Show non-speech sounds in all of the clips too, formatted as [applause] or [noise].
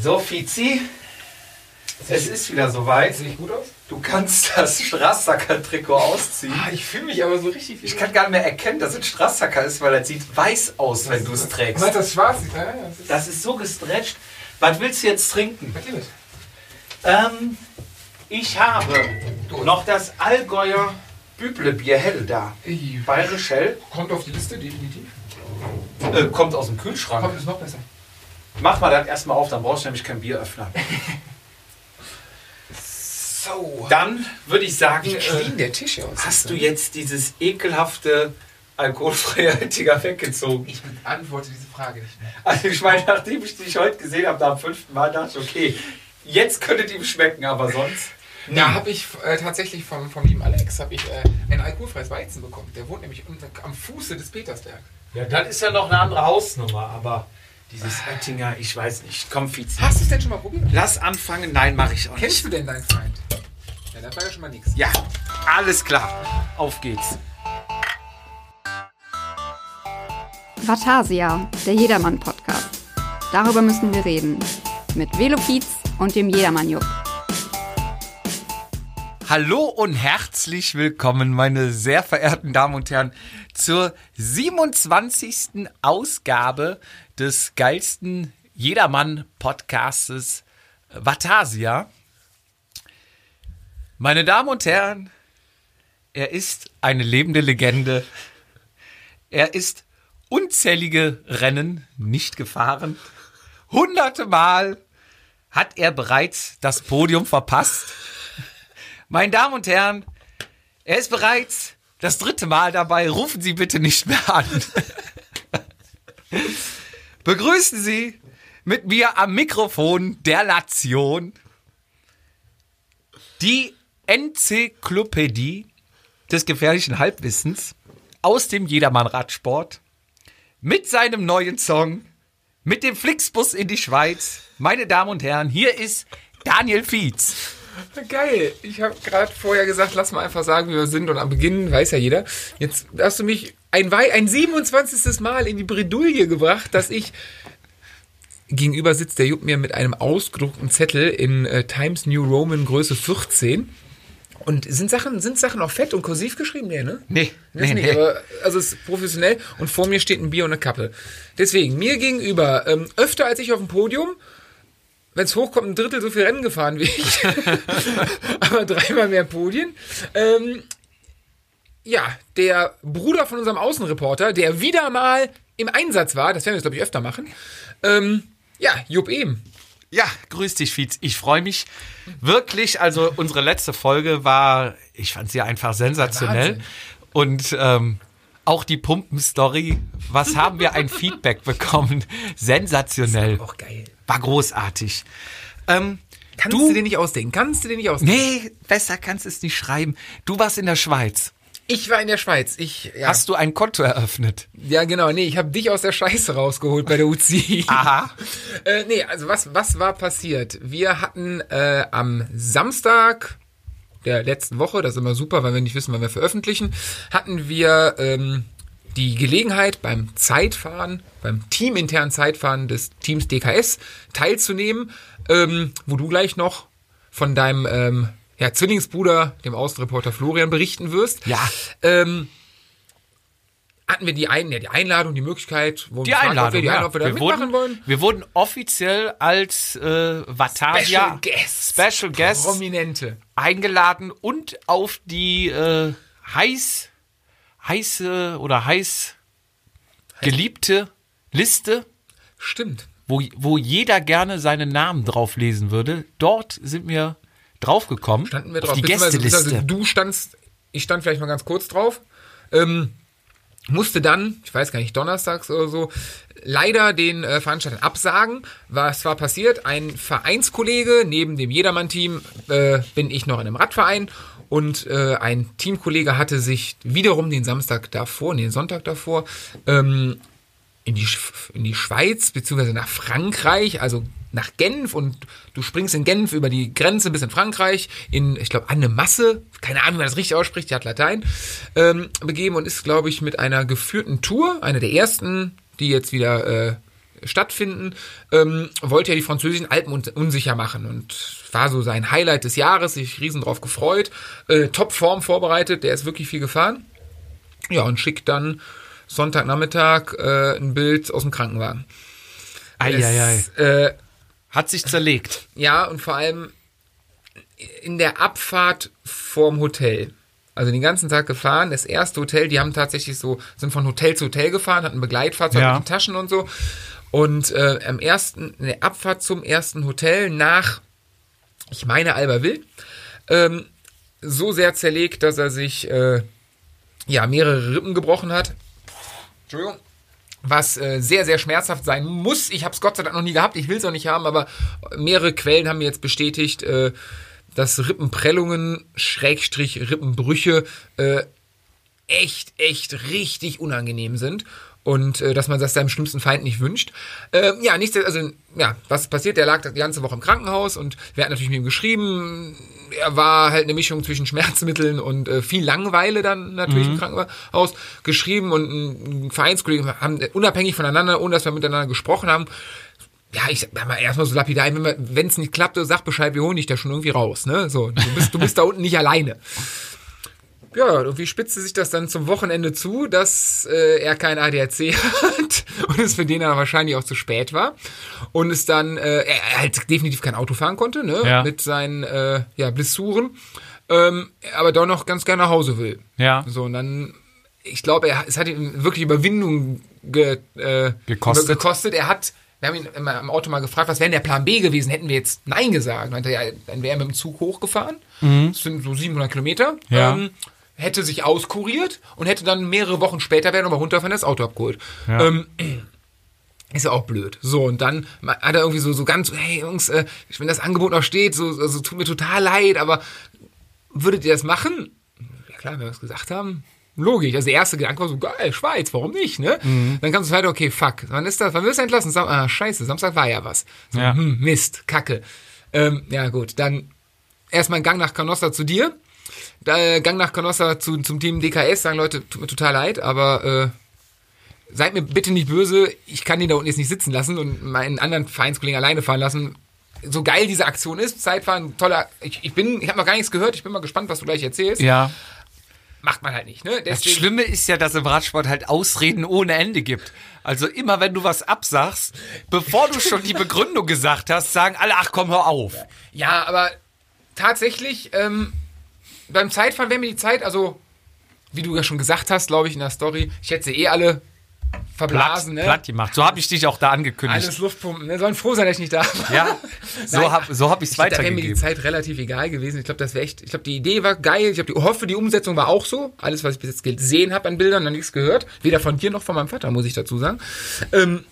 So, Fizi, es ist wieder soweit. Ich gut aus? Du kannst das Strassacker-Trikot ausziehen. Ah, ich fühle mich aber so richtig Ich kann gar nicht mehr erkennen, dass es Strassacker ist, weil es sieht weiß aus, wenn du es trägst. Meinst das schwarz? Ja, ja, das ist Das ist so gestretcht. Was willst du jetzt trinken? Ähm, ich habe noch das Allgäuer Büblebier hell da. Bayerisch hell. Kommt auf die Liste, definitiv. Äh, kommt aus dem Kühlschrank. Kommt, ist noch besser. Mach mal das erstmal auf, dann brauchst du nämlich keinen Bieröffner. [laughs] So. Dann würde ich sagen, Wie äh, clean der Tisch aussieht. hast du jetzt dieses ekelhafte alkoholfreie [laughs] Tiger weggezogen. Ich beantworte diese Frage nicht mehr. Also ich meine, nachdem ich dich heute gesehen habe, am fünften Mal dachte ich, okay, jetzt könnte die ihm schmecken, aber sonst. Da habe ich äh, tatsächlich vom, vom lieben Alex habe ich äh, ein alkoholfreies Weizen bekommen. Der wohnt nämlich unter, am Fuße des Petersberg. Ja, das ist ja noch eine andere Hausnummer, aber dieses Oettinger, ich weiß nicht. Komm, Fizi. Hast du es denn schon mal probiert? Lass anfangen. Nein, mache ich auch Kennst nicht. du denn deinen Feind? Ja, das war ja schon mal nichts. Ja, alles klar. Auf geht's. Vatasia, der Jedermann-Podcast. Darüber müssen wir reden. Mit Velofiz und dem Jedermann-Jupp. Hallo und herzlich willkommen, meine sehr verehrten Damen und Herren, zur 27. Ausgabe des geilsten Jedermann-Podcastes Vatasia. Meine Damen und Herren, er ist eine lebende Legende. Er ist unzählige Rennen nicht gefahren. Hunderte Mal hat er bereits das Podium verpasst. Meine Damen und Herren, er ist bereits das dritte Mal dabei. Rufen Sie bitte nicht mehr an. [laughs] Begrüßen Sie mit mir am Mikrofon der Nation die Enzyklopädie des gefährlichen Halbwissens aus dem Jedermann-Radsport mit seinem neuen Song, mit dem Flixbus in die Schweiz. Meine Damen und Herren, hier ist Daniel Fietz. Geil. Ich habe gerade vorher gesagt, lass mal einfach sagen, wie wir sind. Und am Beginn weiß ja jeder. Jetzt hast du mich ein, Wei- ein 27. Mal in die Bredouille gebracht, dass ich gegenüber sitzt der Jupp mir mit einem ausgedruckten Zettel in äh, Times New Roman Größe 14. Und sind Sachen, sind Sachen auch fett und kursiv geschrieben? Nee, ne? Nee, Das nee, nicht, nee. aber also es ist professionell und vor mir steht ein Bier und eine Kappe. Deswegen, mir gegenüber, ähm, öfter als ich auf dem Podium, wenn es hochkommt, ein Drittel so viel Rennen gefahren wie ich, [laughs] aber dreimal mehr Podien. Ähm, ja, der Bruder von unserem Außenreporter, der wieder mal im Einsatz war, das werden wir jetzt, glaube ich, öfter machen. Ähm, ja, Jupp eben. Ja, grüß dich, Fietz. Ich freue mich wirklich. Also unsere letzte Folge war, ich fand sie einfach sensationell. Wahnsinn. Und ähm, auch die Pumpen-Story, was haben wir ein Feedback bekommen? Sensationell. Auch geil. War großartig. Ähm, Kannst Du- du dir nicht ausdenken? Kannst du dir nicht ausdenken? nee, besser kannst du es nicht schreiben. Du warst in der Schweiz. Ich war in der Schweiz. Ich, ja. Hast du ein Konto eröffnet? Ja, genau. Nee, ich habe dich aus der Scheiße rausgeholt bei der UCI. [laughs] Aha. Äh, nee, also was, was war passiert? Wir hatten äh, am Samstag der letzten Woche, das ist immer super, weil wir nicht wissen, wann wir veröffentlichen, hatten wir ähm, die Gelegenheit beim Zeitfahren, beim teaminternen Zeitfahren des Teams DKS teilzunehmen, ähm, wo du gleich noch von deinem ähm, ja, Zwillingsbruder, dem Außenreporter Florian, berichten wirst. Ja. Ähm, hatten wir die, Ein ja, die Einladung, die Möglichkeit, wo Die Einladung, die ja. Einladung, ob wir da wir, mitmachen wurden, wollen. wir wurden offiziell als äh, Vatasia Special Guests. Special Guests Prominente. eingeladen und auf die äh, heiß, heiße oder heiß geliebte Liste, Stimmt. wo, wo jeder gerne seinen Namen drauf lesen würde. Dort sind wir draufgekommen. Standen wir auf drauf. die Beziehungsweise- Gästeliste. Du standst, ich stand vielleicht mal ganz kurz drauf. Ähm, musste dann, ich weiß gar nicht, donnerstags oder so, leider den äh, Veranstaltern absagen. Was war passiert? Ein Vereinskollege, neben dem Jedermann-Team äh, bin ich noch in einem Radverein und äh, ein Teamkollege hatte sich wiederum den Samstag davor, den Sonntag davor, ähm, in die, in die Schweiz beziehungsweise nach Frankreich, also nach Genf. Und du springst in Genf über die Grenze bis in Frankreich, in, ich glaube, Anne Masse, keine Ahnung, wie man das richtig ausspricht, die hat Latein, ähm, begeben und ist, glaube ich, mit einer geführten Tour, einer der ersten, die jetzt wieder äh, stattfinden, ähm, wollte er die französischen Alpen un unsicher machen. Und war so sein Highlight des Jahres, sich riesen drauf gefreut, äh, Topform vorbereitet, der ist wirklich viel gefahren. Ja, und schickt dann Sonntagnachmittag äh, ein Bild aus dem Krankenwagen. Eieiei. Äh, Hat sich zerlegt. ja, und vor allem in der Abfahrt vorm Hotel. Also den ganzen Tag gefahren. Das erste Hotel, die haben tatsächlich so, sind von Hotel zu Hotel gefahren, hatten Begleitfahrzeug Ja. mit den Taschen und so. Und äh, am ersten, in der Abfahrt zum ersten Hotel nach, ich meine Albertville, ähm, so sehr zerlegt, dass er sich äh, ja mehrere Rippen gebrochen hat. Entschuldigung. Was äh, sehr, sehr schmerzhaft sein muss. Ich habe es Gott sei Dank noch nie gehabt. Ich will es auch nicht haben, aber mehrere Quellen haben mir jetzt bestätigt, äh, dass Rippenprellungen, Schrägstrich Rippenbrüche äh, echt, echt richtig unangenehm sind. Und äh, dass man das seinem schlimmsten Feind nicht wünscht. Äh, ja, nichts, also, ja, was passiert? Der lag die ganze Woche im Krankenhaus und wir hatten natürlich mit ihm geschrieben. Er war halt eine Mischung zwischen [laughs] Schmerzmitteln und äh, viel Langeweile dann natürlich im Krankenhaus geschrieben und ein Vereinskollege haben unabhängig voneinander, ohne dass wir miteinander gesprochen haben, ja, ich sag mal erstmal so lapidar, wenn es nicht klappt, sag Bescheid, wir holen dich da schon irgendwie raus, ne? So, du bist, du bist da unten nicht alleine. Ja, irgendwie spitzte sich das dann zum Wochenende zu, dass äh, er kein ADAC [laughs] hat und es für den dann wahrscheinlich auch zu spät war und es dann äh, er, halt definitiv kein Auto fahren konnte, ne, Ja. mit seinen äh, ja Blessuren, ähm, aber doch noch ganz gerne nach Hause will. Ja. So und dann ich glaube, er es hat ihm wirklich Überwindung ge, äh, Gekostet. gekostet. Er hat wir haben ihn im Auto mal gefragt, was wäre denn der Plan B gewesen? Hätten wir jetzt Nein gesagt? Meinte ja, dann wäre er mit dem Zug hochgefahren. Das sind so 700 Kilometer. Mhm. Ja. Ähm, hätte sich auskuriert und hätte dann mehrere Wochen später wäre nochmal runterfahren, das Auto abgeholt. Ja. Ähm, [clears throat] ist ja auch blöd. So, und dann hat er irgendwie so, so ganz, hey Jungs, äh, wenn das Angebot noch steht, so, also tut mir total leid, aber würdet ihr das machen? Ja klar, wenn wir es gesagt haben. Logisch. Also der erste Gedanke war so, geil, Schweiz, warum nicht, ne? Dann kannst du weiter, okay, fuck. Wann ist das? Wann wirst du entlassen? Sam ah, scheiße, Samstag war ja was. So, Ja. Hm, Mist, Kacke. Ähm, ja, gut, dann erstmal ein Gang nach Canossa zu dir. Da, äh, Gang nach Canossa zu, zum Team DKS, sagen Leute, tut mir total leid, aber äh, seid mir bitte nicht böse, ich kann den da unten jetzt nicht sitzen lassen und meinen anderen Vereinskollegen alleine fahren lassen. So geil diese Aktion ist, Zeitfahren, toller. Ich, ich bin, ich habe noch gar nichts gehört, ich bin mal gespannt, was du gleich erzählst. Ja. Macht man halt nicht, ne? Das Deswegen, Schlimme ist ja, dass im Radsport halt Ausreden ohne Ende gibt. Also immer wenn du was absagst, bevor du schon die Begründung gesagt hast, sagen alle, ach komm, hör auf. Ja, aber tatsächlich, ähm, beim Zeitfahren wäre mir die Zeit, also, wie du ja schon gesagt hast, glaube ich, in der Story, ich hätte sie eh alle Platt, verblasen, ne? platt gemacht. So habe ich dich auch da angekündigt. Alles Luftpumpen, ne? Sollen froh sein, dass ich nicht da war. Ja, [laughs] so habe so hab ich es glaub, da wäre mir die weitergegeben. Zeit relativ egal gewesen. Ich glaube, das wäre echt. Ich glaube, die Idee war geil. Ich die hoffe, die Umsetzung war auch so. Alles, was ich bis jetzt gesehen habe an Bildern, noch nichts gehört. Weder von dir noch von meinem Vater, muss ich dazu sagen. Ähm,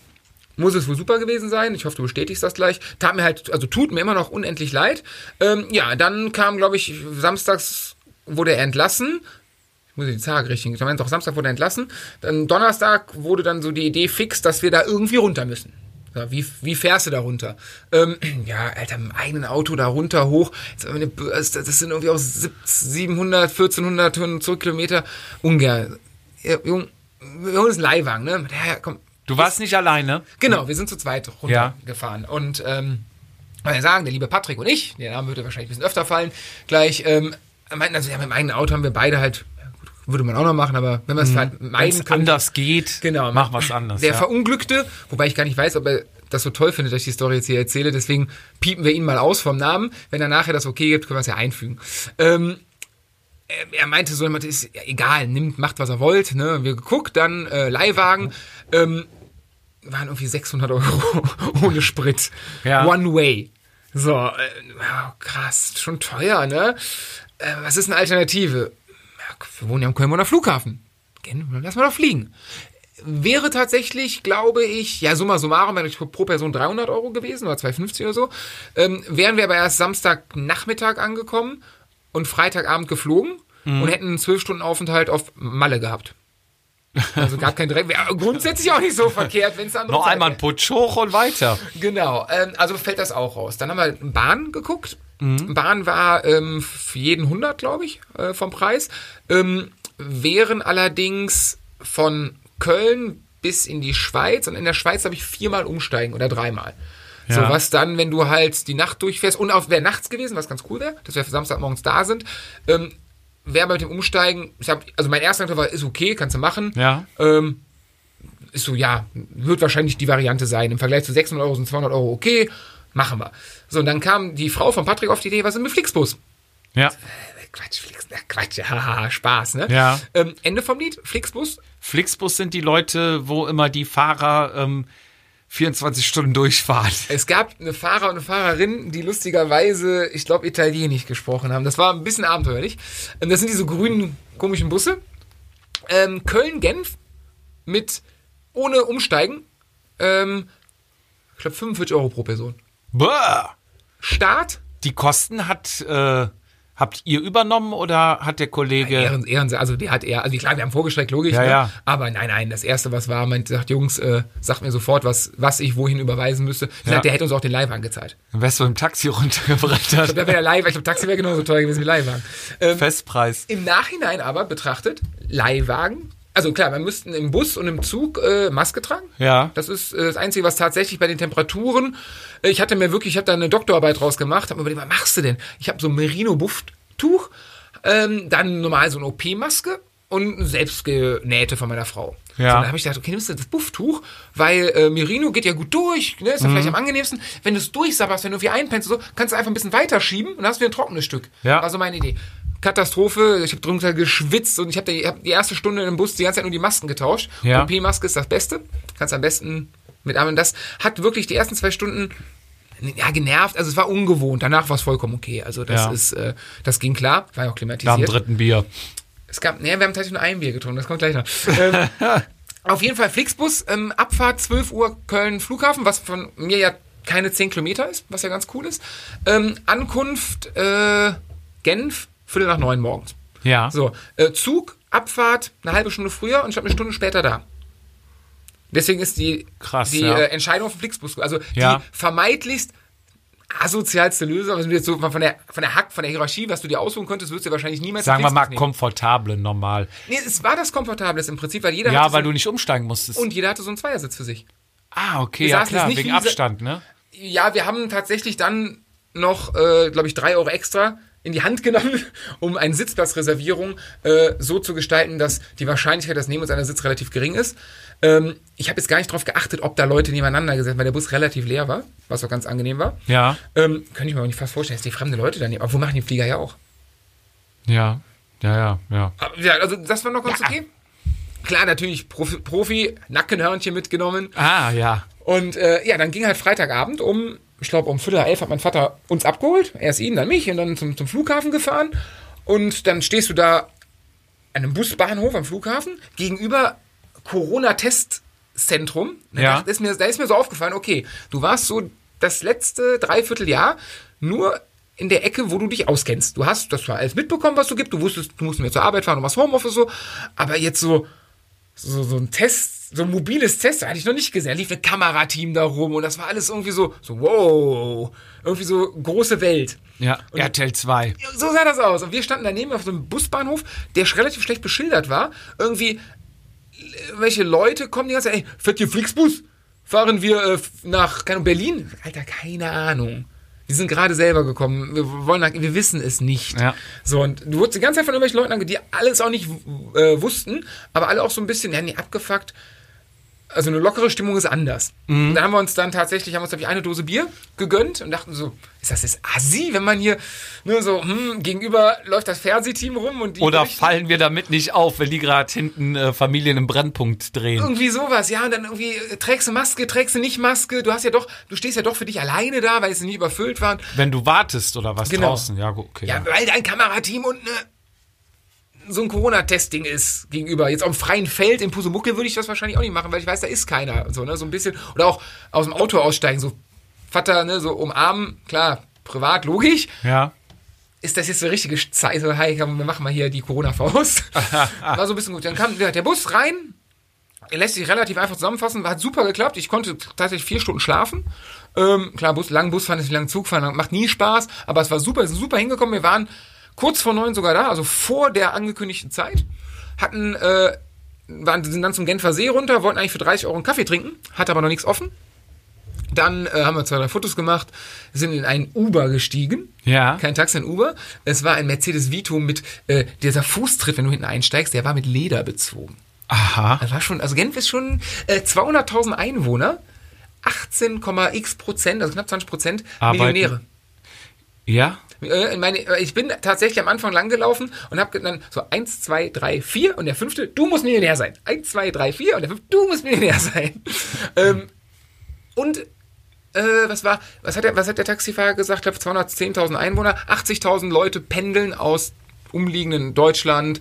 muss es wohl super gewesen sein. Ich hoffe, du bestätigst das gleich. Tat mir halt, also tut mir immer noch unendlich leid. Ähm, ja, dann kam, glaube ich, samstags wurde er entlassen. Ich muss die Zahl richtig. Ich meine, doch Samstag wurde er entlassen. Dann Donnerstag wurde dann so die Idee fix, dass wir da irgendwie runter müssen. Ja, wie, wie fährst du da runter? Ähm, [clears throat] ja, Alter, mit dem eigenen Auto da runter, hoch. Das sind irgendwie auch 700, 1400 Zurückkilometer. Ungern. Ja, Jung, wir holen uns einen Leihwagen, ne? Ja, ja, komm. Du warst nicht alleine. Genau, wir sind zu zweit Ja. runtergefahren. Und, ähm, weil wir sagen, der liebe Patrick und ich, der Name würde wahrscheinlich ein bisschen öfter fallen, gleich, ähm, meinten, also ja, mit dem eigenen Auto haben wir beide halt, würde man auch noch machen, aber wenn wir es halt meiden können, anders geht, Genau. mach was anderes. Der ja. Verunglückte, wobei ich gar nicht weiß, ob er das so toll findet, dass ich die Story jetzt hier erzähle, deswegen piepen wir ihn mal aus vom Namen. Wenn er nachher das okay gibt, können wir es ja einfügen. Ähm, er- er meinte so, jemand ist ja, egal, nimmt, macht was er wollt, ne? Wir geguckt, dann äh, Leihwagen, ähm, waren irgendwie 600 Euro [laughs] ohne Sprit. Ja. One way. So, äh, ja, krass, schon teuer, ne? Äh, was ist eine Alternative? Wir wohnen ja am Kölner Flughafen. Lass mal doch fliegen. Wäre tatsächlich, glaube ich, ja, summa summarum, wäre pro Person 300 Euro gewesen oder 250 oder so. Ähm, wären wir aber erst Samstagnachmittag angekommen und Freitagabend geflogen Mhm. und hätten einen 12 Stunden Aufenthalt auf Malle gehabt. Also gab kein Direkt. Wäre grundsätzlich auch nicht so verkehrt, wenn es andere Noch einmal ein Putsch hoch und weiter. Genau, ähm, also fällt das auch raus. Dann haben wir Bahn geguckt. Mhm. Bahn war ähm, für jeden 100, glaube ich, äh, vom Preis. Ähm, wären allerdings von Köln bis in die Schweiz und in der Schweiz habe ich viermal umsteigen oder dreimal. Ja. So, was dann, wenn du halt die Nacht durchfährst und auch wäre nachts gewesen, was ganz cool wäre, dass wir Samstagmorgens da sind, ähm, wäre bei dem Umsteigen, ich hab, also mein erster Gedanke war, ist okay, kannst du machen. Ja. Ähm, ist so, ja, wird wahrscheinlich die Variante sein. Im Vergleich zu 600 Euro sind 200 Euro okay, machen wir. So, und dann kam die Frau von Patrick auf die Idee, was ist mit Flixbus? Ja. Quatsch, Flix, na, Quatsch, [laughs] haha, Spaß, ne? Ja. Ähm, Ende vom Lied, Flixbus, Flixbus sind die Leute, wo immer die Fahrer ähm, 24 Stunden durchfahren. [laughs] Es gab eine Fahrer und eine Fahrerin, die lustigerweise, ich glaube, Italienisch gesprochen haben. Das war ein bisschen abenteuerlich. Ähm, Das sind diese grünen, komischen Busse. Ähm, Köln-Genf mit ohne Umsteigen. Ähm, ich glaube, 45 Euro pro Person. Boah. Start, Die Kosten hat äh, habt ihr übernommen oder hat der Kollege? Ehren, Ehren, also die hat er, also klar, wir haben vorgestreckt, logisch, Ja, ne? ja. aber nein, nein, das erste, was war, meint, sagt, Jungs, äh, sagt mir sofort, was, was ich wohin überweisen müsste. Ja. sag, der hätte uns auch den Leihwagen gezahlt. Dann wärst du im Taxi [laughs] der Leihwagen, ich glaube, Taxi wäre genauso teuer gewesen wie Leihwagen. Ähm, Festpreis. Im Nachhinein aber betrachtet, Leihwagen, also klar, wir müssten im Bus und im Zug äh, Maske tragen. Ja. Das ist äh, das Einzige, was tatsächlich bei den Temperaturen, äh, ich hatte mir wirklich, ich habe da eine Doktorarbeit draus gemacht, habe mir überlegt, was machst du denn? Ich habe so ein Merino-Bufftuch, ähm, dann normal so eine OP-Maske und ein selbstgenähte von meiner Frau. Ja. So, dann habe ich gedacht, okay, nimmst du das Bufftuch, weil äh, Merino geht ja gut durch, ne, ist ja Mhm. vielleicht am angenehmsten. Wenn du es durchsabberst, wenn du irgendwie einpennst, so, kannst du einfach ein bisschen weiterschieben und dann hast du wieder ein trockenes Stück. Ja. War so meine Idee. Katastrophe, ich habe drunter geschwitzt und ich habe die, hab die erste Stunde im Bus die ganze Zeit nur die Masken getauscht. Ja. OP-Maske ist das Beste. Kannst am besten mitarbeiten. Das hat wirklich die ersten zwei Stunden ja, genervt. Also es war ungewohnt. Danach war es vollkommen okay. Also das Ja. ist, äh, das ging klar. War ja auch Nach dem klimatisiert. dritten Bier. Es gab, nee, wir haben tatsächlich nur ein Bier getrunken, das kommt gleich noch. ähm, [laughs] auf jeden Fall Flixbus, ähm, Abfahrt 12 Uhr Köln Flughafen, was von mir ja keine 10 Kilometer ist, was ja ganz cool ist. Ähm, Ankunft äh, Genf, Viertel nach neun morgens. Ja. So, äh, Zug, Abfahrt eine halbe Stunde früher und ich habe eine Stunde später da. Deswegen ist die, Krass, die ja. äh, Entscheidung auf den Flixbus, also Ja. die vermeidlichst asozialste Lösung, also jetzt so von der, von der Hack, von der Hierarchie, was du dir aussuchen könntest, würdest du wahrscheinlich niemals Sagen wir mal nehmen. komfortable normal. Nee, es war das Komfortables im Prinzip, weil jeder Ja, weil so, du nicht umsteigen musstest. und jeder hatte so einen Zweiersitz für sich. ah, okay, wir ja klar, wegen Abstand, ne? Ja, wir haben tatsächlich dann noch, äh, glaube ich, drei Euro extra in die Hand genommen, [laughs] um eine Sitzplatzreservierung äh, so zu gestalten, dass die Wahrscheinlichkeit, dass neben uns einer sitzt, relativ gering ist. Ähm, ich habe jetzt gar nicht darauf geachtet, ob da Leute nebeneinander gesessen, weil der Bus relativ leer war, was auch ganz angenehm war. Ja, Ähm, könnte ich mir auch nicht fast vorstellen, dass die fremde Leute daneben. Aber wo machen die Flieger ja auch? ja, ja, ja, ja. Aber, ja, also das war noch ganz okay. Klar, natürlich Profi, Profi Nackenhörnchen mitgenommen. Ah, ja. Und äh, ja, dann ging halt Freitagabend um, ich glaube um Viertel elf hat mein Vater uns abgeholt. Erst ihn, dann mich und dann zum, zum Flughafen gefahren. Und dann stehst du da an einem Busbahnhof am Flughafen gegenüber Corona-Testzentrum. Da Ja. dachte- ist mir, da ist mir so aufgefallen, okay, du warst so das letzte Dreivierteljahr nur in der Ecke, wo du dich auskennst. Du hast das zwar alles mitbekommen, was du gibt. Du wusstest, du musst mehr zur Arbeit fahren, du machst Homeoffice so. Aber jetzt so, so, so ein Test, so ein mobiles Test, hatte ich noch nicht gesehen. Da lief ein Kamerateam da rum und das war alles irgendwie so, so wow, irgendwie so große Welt. Ja, RTL 2. So sah das aus. Und wir standen daneben auf so einem Busbahnhof, der relativ schlecht beschildert war. Irgendwie, äh, welche Leute kommen die ganze Zeit, ey, fährt hier Flixbus? Fahren wir äh, nach, keine Berlin? Alter, keine Ahnung. Wir sind gerade selber gekommen. Wir wollen, nach- wir wissen es nicht. Ja. So, und du wurdest die ganze Zeit von irgendwelchen Leuten ange, die alles auch nicht äh, wussten, aber alle auch so ein bisschen, ja, nee, abgefuckt. Also eine lockere Stimmung ist anders. Mhm. Da haben wir uns dann tatsächlich, haben wir uns, glaube ich, eine Dose Bier gegönnt und dachten so, ist das jetzt assi, wenn man hier nur so, hm, gegenüber läuft das Fernsehteam rum und die Oder fallen wir damit nicht auf, wenn die gerade hinten äh, Familien im Brennpunkt drehen? irgendwie sowas, ja, und dann irgendwie äh, trägst du Maske, trägst du nicht Maske, du hast ja doch, du stehst ja doch für dich alleine da, weil es nicht überfüllt war. Wenn du wartest oder was Genau. draußen? Ja, gut, okay. Ja, weil dein Kamerateam und ne, so ein Corona-Testing ist gegenüber. Jetzt auf dem freien Feld in Pusemucke würde ich das wahrscheinlich auch nicht machen, weil ich weiß, da ist keiner. So, ne, so ein bisschen. Oder auch aus dem Auto aussteigen, so Vater, ne, so umarmen, klar, privat, logisch. Ja. Ist das jetzt so richtige Zeit? So, hi, komm, wir machen mal hier die Corona-Faust. [laughs] War so ein bisschen gut. Dann kam der Bus rein. Er lässt sich relativ einfach zusammenfassen. Hat super geklappt. Ich konnte tatsächlich vier Stunden schlafen. Ähm, klar, Bus, langen Bus fahren ist wie langen Zug fahren. Macht nie Spaß. Aber es war super. Wir sind super hingekommen. Wir waren kurz vor neun sogar da. Also vor der angekündigten Zeit. Hatten äh, waren, sind dann zum Genfer See runter, wollten eigentlich für 30 Euro einen Kaffee trinken, hat aber noch nichts offen. Dann äh, haben wir zwei, drei Fotos gemacht, sind in einen Uber gestiegen. Ja. Kein Taxi, ein Uber. Es war ein Mercedes Vito mit äh, dieser Fußtritt, wenn du hinten einsteigst, der war mit Leder bezogen. Aha. Das war schon, also Genf ist schon äh, 200.000 Einwohner, 18,x Prozent, also knapp 20 Prozent. Millionäre. Ja? Äh, meine, äh, ich bin tatsächlich am Anfang langgelaufen und habe dann so eins, zwei, drei, vier und der fünfte, du musst Millionär sein. Eins, zwei, drei, vier und der fünfte, du musst Millionär [laughs] sein. ähm, und äh, was war, was hat der, was hat der Taxifahrer gesagt? Ich glaube 210.000 Einwohner, 80.000 Leute pendeln aus umliegenden Deutschland.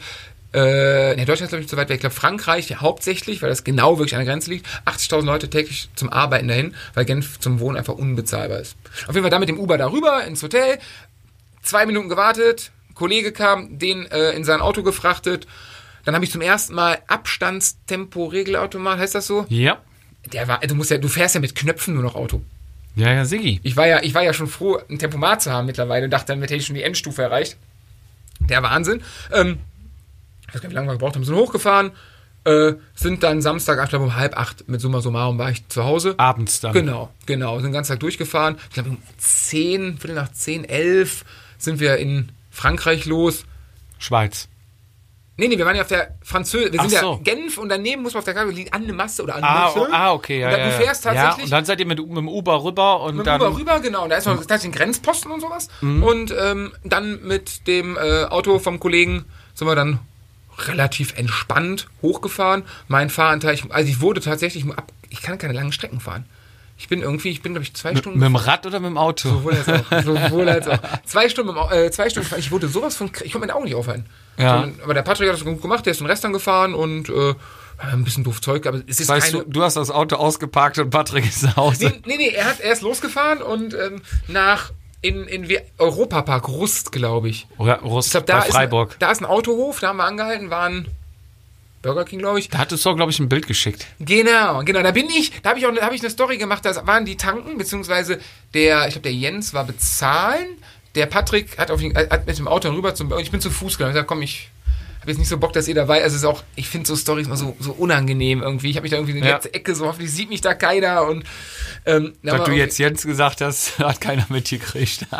Äh, ne, Deutschland ist glaube ich nicht so weit weg. Ich glaube Frankreich ja, hauptsächlich, weil das genau wirklich an der Grenze liegt. 80.000 Leute täglich zum Arbeiten dahin, weil Genf zum Wohnen einfach unbezahlbar ist. Auf jeden Fall dann mit dem Uber darüber ins Hotel, zwei Minuten gewartet, Kollege kam, den äh, in sein Auto gefrachtet. Dann habe ich zum ersten Mal Abstandstempo-Regelautomat, heißt das so? Ja. Der war, du musst ja, du fährst ja mit Knöpfen nur noch Auto. Ja, ja, Siggi. Ich war ja, ich war ja schon froh, ein Tempomat zu haben mittlerweile und dachte, damit hätte ich schon die Endstufe erreicht. Der Wahnsinn. Ähm, ich weiß gar nicht, wie lange wir gebraucht haben, sind hochgefahren, äh, sind dann Samstag, ich glaube um halb acht mit Summa Summarum war ich zu Hause. Abends dann. Genau, genau. Sind den ganzen Tag durchgefahren. Ich glaube um zehn, Viertel nach zehn, elf sind wir in Frankreich los. Schweiz. Nee, nee, wir waren ja auf der Französ... Wir sind so. ja Genf und daneben muss man auf der Karte liegt Anne Masse oder Anne Ah, Masse. oh, ah, okay, ja, Und dann, ja, du ja. fährst Ja, tatsächlich... und dann seid ihr mit, mit dem Uber rüber und mit dem dann... Uber rüber, genau. Und da ist noch tatsächlich ein Grenzposten und sowas. Und ähm, dann mit dem äh, Auto vom Kollegen sind wir dann relativ entspannt hochgefahren. Mein Fahranteil, ich, also ich wurde tatsächlich, ab, ich kann keine langen Strecken fahren. Ich bin irgendwie, ich bin glaube ich zwei Stunden Mit dem Rad oder mit dem Auto? Sowohl als auch. [laughs] Sowohl als auch. Zwei Stunden, äh, zwei Stunden. Ich wurde sowas von, ich konnte meine Augen nicht aufhalten. Ja. So, aber der Patrick hat das gut gemacht, der ist den Rest dann gefahren und äh, ein bisschen doof Zeug, aber es ist Das heißt, keine... du, du hast das Auto ausgeparkt und Patrick ist nach Hause. Nee, nee, nee, er, hat, er ist losgefahren und ähm, nach in, in wie- Europapark Rust, glaube ich. Oder Rust Ich glaube, da, bei ist Freiburg. ein- da ist ein Autohof, da haben wir angehalten, waren Burger King, glaube ich. Da hattest du, glaube ich, ein Bild geschickt. Genau, genau. Da bin ich, da habe ich auch hab ich eine Story gemacht, da waren die tanken, beziehungsweise der, ich glaube, der Jens war bezahlen. Der Patrick hat, auf, hat mit dem Auto rüber zum, ich bin zu Fuß gegangen. Ich sag, komm, ich habe jetzt nicht so Bock, dass ihr dabei Also es ist auch, ich finde so Stories immer so, so unangenehm irgendwie. Ich habe mich da irgendwie in die Ja. letzte Ecke, so hoffentlich sieht mich da keiner und ähm, da Dass du jetzt Jens gesagt hast, [laughs] hat keiner mitgekriegt. [laughs]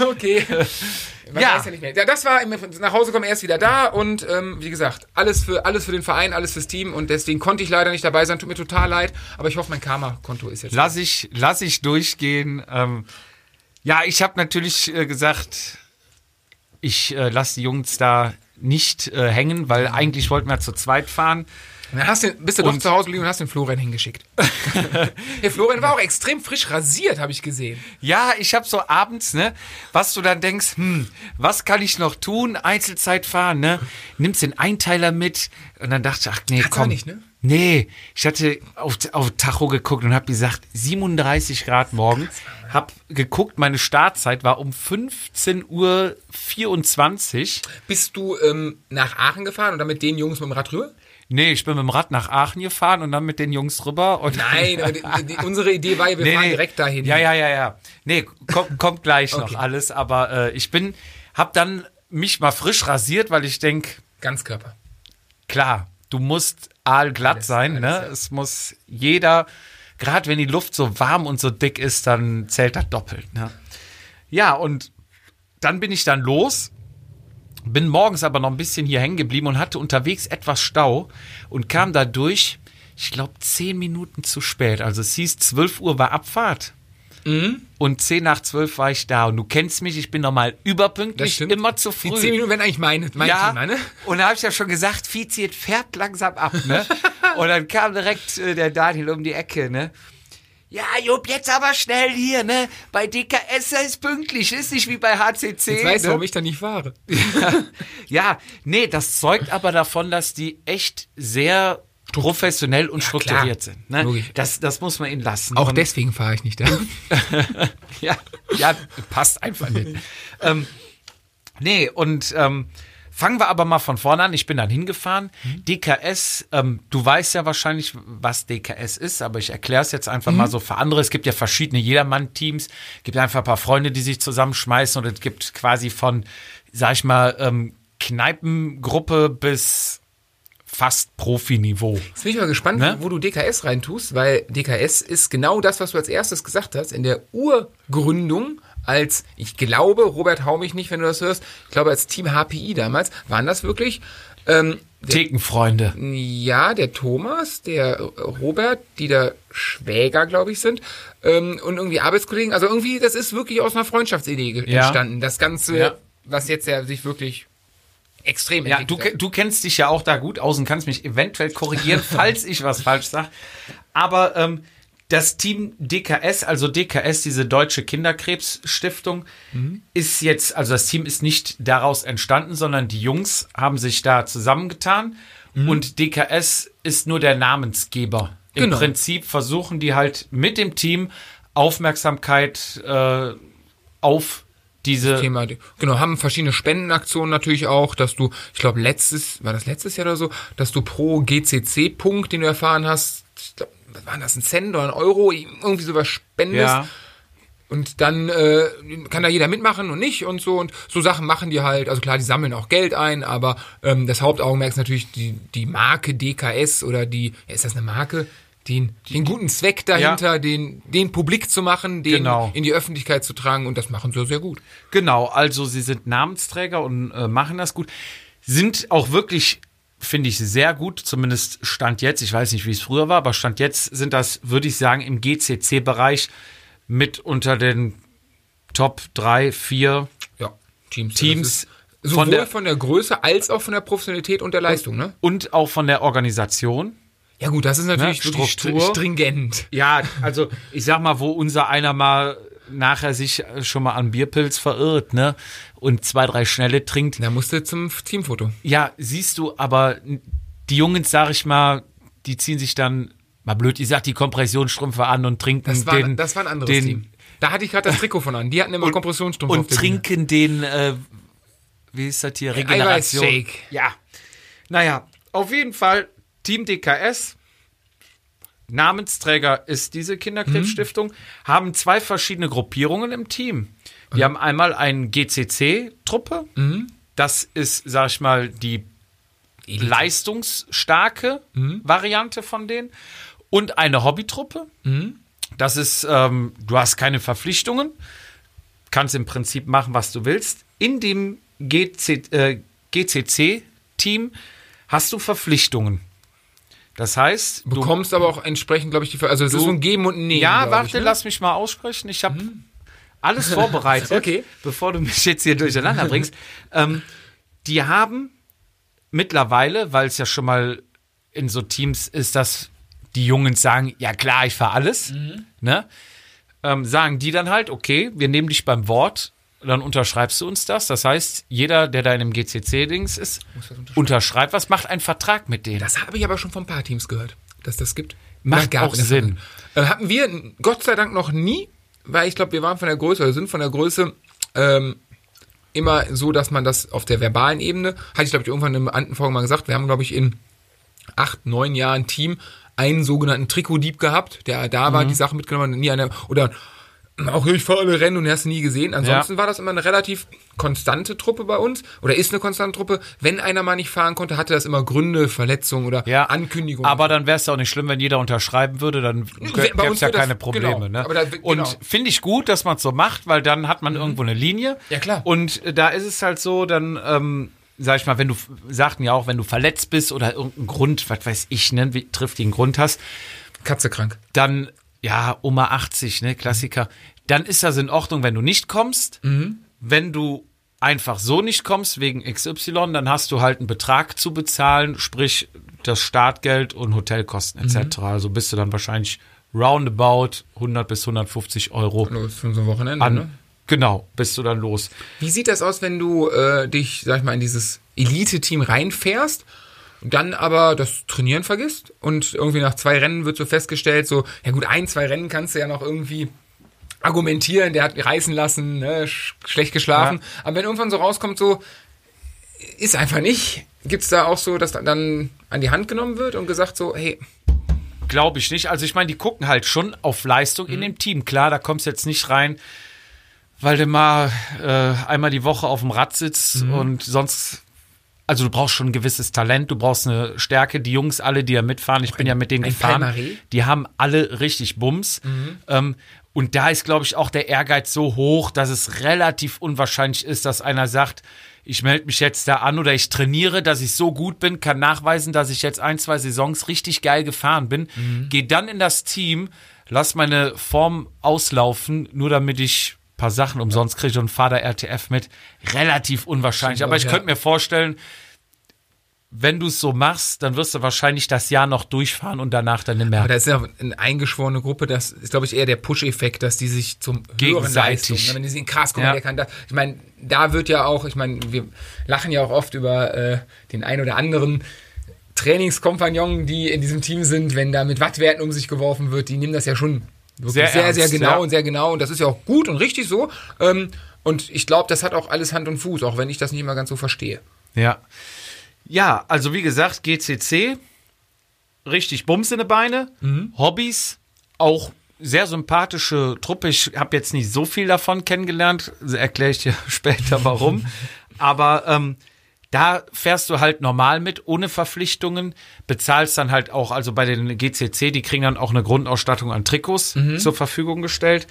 Okay. [laughs] Man Ja. weiß ja nicht mehr. Ja, das war nach Hause kommen erst wieder da und ähm, wie gesagt, alles für alles für den Verein, alles fürs Team und deswegen konnte ich leider nicht dabei sein. Tut mir total leid, aber ich hoffe, mein Karma-Konto ist jetzt. Lass ich, lass ich durchgehen. Ähm, ja, ich habe natürlich äh, gesagt, ich äh, lasse die Jungs da nicht äh, hängen, weil eigentlich wollten wir zu zweit fahren. Dann hast du, bist du doch Und- zu Hause geblieben und hast den Florian hingeschickt. [laughs] der Florian war auch extrem frisch rasiert, habe ich gesehen. Ja, ich habe so abends, ne, was du dann denkst, hm, was kann ich noch tun? Einzelzeit fahren, ne? Nimmst den Einteiler mit und dann dachte ich, ach nee, Kannst komm. nicht, ne? Nee, ich hatte auf, auf Tacho geguckt und habe gesagt, 37 Grad morgen. Hab geguckt, meine Startzeit war um 15 Uhr 24. Bist du ähm, nach Aachen gefahren und dann mit den Jungs mit dem Rad rüber? Nee, ich bin mit dem Rad nach Aachen gefahren und dann mit den Jungs rüber. Nein, aber die, die, unsere Idee war ja, wir Nee, fahren nee. direkt dahin. Ja, ja, ja, ja. Nee, kommt, kommt gleich Okay. noch alles. Aber äh, ich bin, hab dann mich mal frisch rasiert, weil ich denk, Ganzkörper. klar, du musst aalglatt Alles, sein, ne? alles, ja. Es muss jeder, gerade wenn die Luft so warm und so dick ist, dann zählt das doppelt, ne? Ja, und dann bin ich dann los, bin morgens aber noch ein bisschen hier hängen geblieben und hatte unterwegs etwas Stau und kam da durch, ich glaube, zehn Minuten zu spät. Also es hieß, 12 Uhr war Abfahrt. Mhm. Und 10 nach 12 war ich da. Und du kennst mich, ich bin normal überpünktlich, immer zu früh. Die 10 Minuten wären eigentlich meine, mein Ja, Thema, ne? und da habe ich ja schon gesagt, Vizi, jetzt fährt langsam ab, ne? [laughs] und dann kam direkt äh, der Daniel um die Ecke, ne? Ja, Jupp, jetzt aber schnell hier, ne? Bei DKS ist pünktlich, ist nicht wie bei HCC. Jetzt weißt du, ne? warum ich da nicht fahre. [laughs] Ja, nee, das zeugt aber davon, dass die echt sehr professionell und strukturiert klar. sind. Ne? Das, das muss man ihnen lassen. Auch Und- deswegen fahre ich nicht da. [laughs] ja, ja, passt einfach nicht. ähm, nee, und ähm, fangen wir aber mal von vorne an. Ich bin dann hingefahren. DKS, ähm, du weißt ja wahrscheinlich, was DKS ist, aber ich erkläre es jetzt einfach mal so für andere. Es gibt ja verschiedene Jedermann-Teams. Es gibt einfach ein paar Freunde, die sich zusammenschmeißen und es gibt quasi von, sag ich mal, ähm, Kneipengruppe bis fast Profiniveau. Jetzt bin ich mal gespannt, Ne? wo du DKS reintust, weil DKS ist genau das, was du als erstes gesagt hast. In der Urgründung als, ich glaube, Robert, hau mich nicht, wenn du das hörst, ich glaube, als Team HPI damals, waren das wirklich, ähm, Thekenfreunde. ja, der Thomas, der Robert, die da Schwäger, glaube ich, sind, ähm, und irgendwie Arbeitskollegen. Also irgendwie, das ist wirklich aus einer Freundschaftsidee Ja. entstanden. Das Ganze, Ja. was jetzt ja sich wirklich extrem Ja, du, du kennst dich ja auch da gut aus und kannst mich eventuell korrigieren, [laughs] falls ich was falsch sage. Aber ähm, das Team DKS, also DKS, diese Deutsche Kinderkrebsstiftung, ist jetzt, also das Team ist nicht daraus entstanden, sondern die Jungs haben sich da zusammengetan und DKS ist nur der Namensgeber. Im Genau. Prinzip versuchen die halt mit dem Team Aufmerksamkeit äh, auf diese Thema. Genau, haben verschiedene Spendenaktionen natürlich auch, dass du, ich glaube, letztes, war das letztes Jahr oder so, dass du pro GCC-Punkt, den du erfahren hast, ich glaub, was war das, ein Cent oder ein Euro, irgendwie sowas spendest. ja, Und dann äh, kann da jeder mitmachen und nicht und so und so Sachen machen die halt. Also klar, die sammeln auch Geld ein, aber ähm, das Hauptaugenmerk ist natürlich die, die Marke DKS oder die, ja, ist das eine Marke? Den, den guten Zweck dahinter, den, den publik zu machen, den Genau. in die Öffentlichkeit zu tragen und das machen sie sehr gut. Genau, also sie sind Namensträger und äh, machen das gut. Sind auch wirklich, finde ich, sehr gut, zumindest Stand jetzt. Ich weiß nicht, wie es früher war, aber Stand jetzt sind das, würde ich sagen, im GCC-Bereich mit unter den Top 3, 4 Ja, Teams. Teams Das ist von sowohl der- von der Größe als auch von der Professionalität und der Leistung, ne? und auch von der Organisation. Ja gut, das ist natürlich Ne, Struktur. stri- stringent. Ja, also ich sag mal, wo unser einer mal nachher sich schon mal an Bierpilz verirrt, ne? Und zwei, drei schnelle trinkt, Da musste zum Teamfoto. Ja, siehst du, aber die Jungs, sag ich mal, die ziehen sich dann, mal blöd gesagt, die Kompressionsstrümpfe an und trinken Das war, den. das war ein anderes den, Team. Da hatte ich gerade das Trikot von an. Die hatten immer Und der Bühne. trinken den, äh, wie ist das hier, Regeneration. Eiweißshake. Ja. Naja, auf jeden Fall Team DKS. Namensträger ist diese Kinderkrebsstiftung, haben zwei verschiedene Gruppierungen im Team. Die haben einmal eine GCC-Truppe. Das ist, sag ich mal, die leistungsstarke Variante von denen. Und eine Hobbytruppe. Das ist, ähm, du hast keine Verpflichtungen, kannst im Prinzip machen, was du willst. In dem GC, äh, GCC-Team hast du Verpflichtungen. Das heißt, Du bekommst aber auch entsprechend, glaube ich, die. Also es ist so ein Geben und Nehmen. ja, warte, ich, ne? lass mich mal aussprechen. Ich habe alles vorbereitet, [laughs] Okay. bevor du mich jetzt hier durcheinander bringst. ähm, die haben mittlerweile, weil es ja schon mal in so Teams ist, dass die Jungen sagen, ja klar, ich fahre alles, Mhm. ne? Ähm, sagen die dann halt, okay, wir nehmen dich beim Wort, dann unterschreibst du uns das. Das heißt, jeder, der da in dem GCC-Dings ist, unterschreibt was, macht einen Vertrag mit denen. Das habe ich aber schon von ein paar Teams gehört, dass das gibt. Macht auch Sinn. Vergangenheit. Äh, hatten wir Gott sei Dank noch nie, weil ich glaube, wir waren von der Größe oder sind von der Größe ähm, immer so, dass man das auf der verbalen Ebene, hatte ich glaube ich irgendwann in einem Folge mal gesagt, wir haben glaube ich in acht, neun Jahren Team einen sogenannten Trikotdieb gehabt, der da war, die Sache mitgenommen hat, nie einer, oder auch ich fahre alle Rennen und hast nie gesehen. Ansonsten war das immer eine relativ konstante Truppe bei uns oder ist eine konstante Truppe. Wenn einer mal nicht fahren konnte, hatte das immer Gründe, Verletzungen oder Ja, Ankündigungen. Aber dann wäre es auch nicht schlimm, wenn jeder unterschreiben würde, dann gäbe es ja keine Probleme. genau. ne? Da- genau. Und finde ich gut, dass man es so macht, weil dann hat man irgendwo eine Linie. Ja, klar. Und äh, da ist es halt so, dann, ähm, sag ich mal, wenn du, sagten ja auch, wenn du verletzt bist oder irgendeinen Grund, was weiß ich, ne, wie triftigen Grund hast, Katze krank. dann, ja, Oma 80, ne, Klassiker, dann ist das in Ordnung, wenn du nicht kommst. Wenn du einfach so nicht kommst, wegen XY, dann hast du halt einen Betrag zu bezahlen, sprich das Startgeld und Hotelkosten etc. Also bist du dann wahrscheinlich roundabout 100 bis 150 Euro Los für so ein Wochenende, an. ne? Genau, bist du dann los. Wie sieht das aus, wenn du äh, dich, sag ich mal, in dieses Elite-Team reinfährst, dann aber das Trainieren vergisst und irgendwie nach zwei Rennen wird so festgestellt, so, ja gut, ein, zwei Rennen kannst du ja noch irgendwie argumentieren, der hat reißen lassen, ne, sch schlecht geschlafen. Aber wenn irgendwann so rauskommt, so, ist einfach nicht, gibt's da auch so, dass dann an die Hand genommen wird und gesagt so, hey, Glaube ich nicht. Also ich meine, die gucken halt schon auf Leistung in dem Team. Klar, da kommst du jetzt nicht rein, weil du mal äh, einmal die Woche auf dem Rad sitzt und sonst also du brauchst schon ein gewisses Talent, du brauchst eine Stärke. Die Jungs alle, die ja mitfahren, ich bin ja mit denen ein gefahren, Palmaret? die haben alle richtig Bums. Ähm, und da ist, glaube ich, auch der Ehrgeiz so hoch, dass es relativ unwahrscheinlich ist, dass einer sagt, ich melde mich jetzt da an oder ich trainiere, dass ich so gut bin, kann nachweisen, dass ich jetzt ein, zwei Saisons richtig geil gefahren bin, gehe dann in das Team, lass meine Form auslaufen, nur damit ich ein paar Sachen umsonst kriege und fahre da RTF mit. Relativ unwahrscheinlich. Aber ich ja. könnte mir vorstellen, wenn du es so machst, dann wirst du wahrscheinlich das Jahr noch durchfahren und danach dann mehr. Aber das ist ja eine eingeschworene Gruppe, das ist, glaube ich, eher der Push-Effekt, dass die sich zum Gegenseitig. Leistung, ne, wenn die sehen, krass, guck Ja. mal, der kann das. Ich meine, da wird ja auch, ich meine, wir lachen ja auch oft über äh, den ein oder anderen Trainingskompagnon, die in diesem Team sind, wenn da mit Wattwerten um sich geworfen wird, die nehmen das ja schon Sehr sehr, sehr, genau ja. und sehr genau und das ist ja auch gut und richtig so. Ähm, und ich glaube, das hat auch alles Hand und Fuß, auch wenn ich das nicht immer ganz so verstehe. Ja. Ja, also wie gesagt, GCC, richtig Bums in die Beine, Hobbys, auch sehr sympathische Truppe. Ich habe jetzt nicht so viel davon kennengelernt, erkläre ich dir [laughs] später warum. [laughs] Aber ähm, da fährst du halt normal mit, ohne Verpflichtungen, bezahlst dann halt auch, also bei den GCC, die kriegen dann auch eine Grundausstattung an Trikots zur Verfügung gestellt.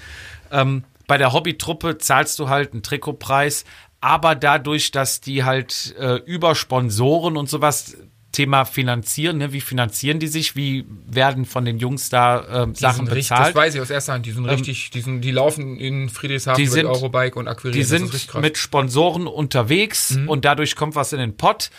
Ähm, bei der Hobbytruppe zahlst du halt einen Trikotpreis, aber dadurch, dass die halt äh, über Sponsoren und sowas Thema finanzieren, ne? wie finanzieren die sich, wie werden von den Jungs da ähm, Sachen sind richtig, bezahlt? das weiß ich aus erster Hand. Die sind richtig, die, sind, die laufen in Friedrichshafen die sind- die Eurobike und akquirieren. Die sind mit Sponsoren unterwegs und dadurch kommt was in den Pott.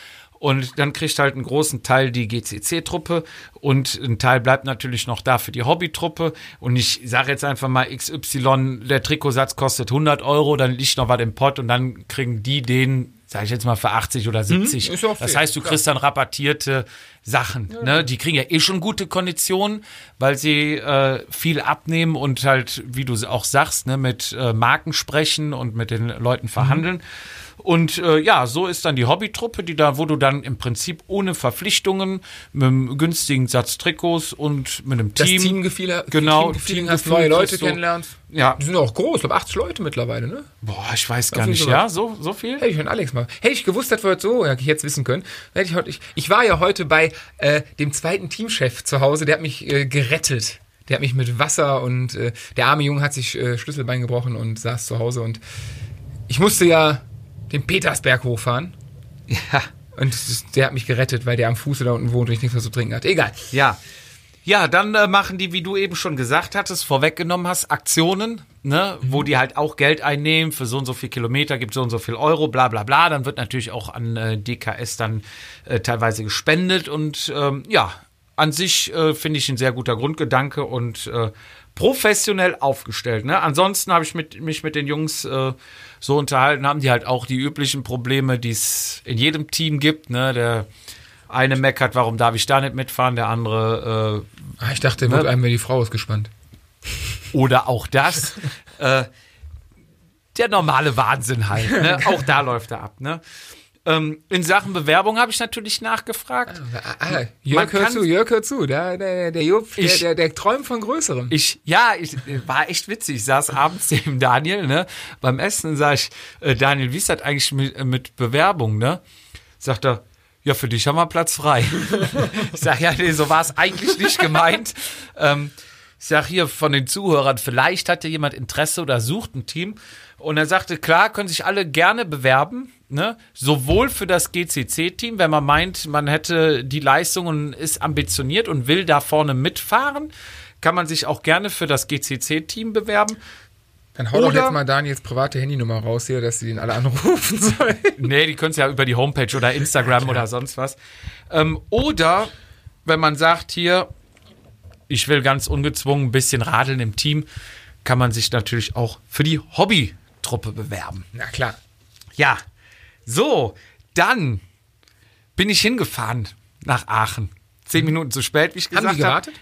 Und dann kriegt halt einen großen Teil die GCC-Truppe und ein Teil bleibt natürlich noch da für die Hobbytruppe. Und ich sage jetzt einfach mal XY, der Trikotsatz kostet 100 Euro, dann liegt noch was im Pott und dann kriegen die den, sage ich jetzt mal, für 80 oder 70. ist auch das fair, heißt, du klar. kriegst dann rabattierte Sachen. Ne? Die kriegen ja eh schon gute Konditionen, weil sie äh, viel abnehmen und halt, wie du auch sagst, ne, mit äh, Marken sprechen und mit den Leuten verhandeln. Und äh, ja, so ist dann die Hobbytruppe, die da, wo du dann im Prinzip ohne Verpflichtungen mit einem günstigen Satz Trikots und mit einem das Team. Teamgefühl, Genau, Teamgefühl, hast neue Leute du- kennenlernst. Ja. Die sind auch groß, ich glaube 80 Leute mittlerweile, ne? Boah, ich weiß gar nicht, Fall. ja, so, so viel? Hätte ich von Alex mal. Hätte ich gewusst, dass wir heute so, hätte ich jetzt wissen können. Hätte ich, heute, ich, ich war ja heute bei äh, dem zweiten Teamchef zu Hause, der hat mich äh, gerettet. Der hat mich mit Wasser und äh, der arme Junge hat sich äh, Schlüsselbein gebrochen und saß zu Hause und ich musste ja den Petersberg hochfahren. Ja. Und der hat mich gerettet, weil der am Fuße da unten wohnt und ich nichts mehr zu trinken hatte. Egal. Ja. Ja, dann äh, machen die, wie du eben schon gesagt hattest, vorweggenommen hast, Aktionen, ne, wo die halt auch Geld einnehmen, für so und so viel Kilometer gibt so und so viel Euro, bla bla bla. Dann wird natürlich auch an äh, DKS dann äh, teilweise gespendet und ähm, ja, an sich äh, finde ich ein sehr guter Grundgedanke und äh, professionell aufgestellt. Ne? Ansonsten habe ich mit, mich mit den Jungs äh, so unterhalten, haben die halt auch die üblichen Probleme, die es in jedem Team gibt. Ne? Der eine meckert, warum darf ich da nicht mitfahren, der andere äh, Ah, ich dachte, wird einem die Frau ausgespannt. oder auch das. [laughs] äh, der normale Wahnsinn halt. Ne? [laughs] Auch da läuft er ab. Ne? Ähm, in Sachen Bewerbung habe ich natürlich nachgefragt. Ah, ah, Jörg, hör zu, Jörg, hör zu. Der, der, der Jupp, der, Ich- der, der träumt von Größerem. Ich, ja, ich war echt witzig. Ich saß abends [laughs] neben Daniel, ne? Beim Essen sag ich, äh, Daniel, wie ist das eigentlich mit, äh, mit Bewerbung, ne? Sagt er, ja, für dich haben wir Platz frei. [laughs] ich sag, ja, nee, so war es eigentlich nicht gemeint. [laughs] Ähm, ich sag hier von den Zuhörern, vielleicht hat ja jemand Interesse oder sucht ein Team. Und er sagte, klar, können sich alle gerne bewerben, ne? Sowohl für das GCC-Team, wenn man meint, man hätte die Leistung und ist ambitioniert und will da vorne mitfahren, kann man sich auch gerne für das GCC-Team bewerben. Dann hau doch Oder- jetzt mal Daniels private Handynummer raus hier, dass sie den alle anrufen [laughs] sollen. Nee, die können es ja über die Homepage oder Instagram oder sonst was. Ähm, oder wenn man sagt, hier, ich will ganz ungezwungen ein bisschen radeln im Team, kann man sich natürlich auch für die Hobbytruppe bewerben. Na klar. Ja, so, dann bin ich hingefahren nach Aachen. Zehn Minuten zu spät, wie ich gesagt Haben habe. die gewartet?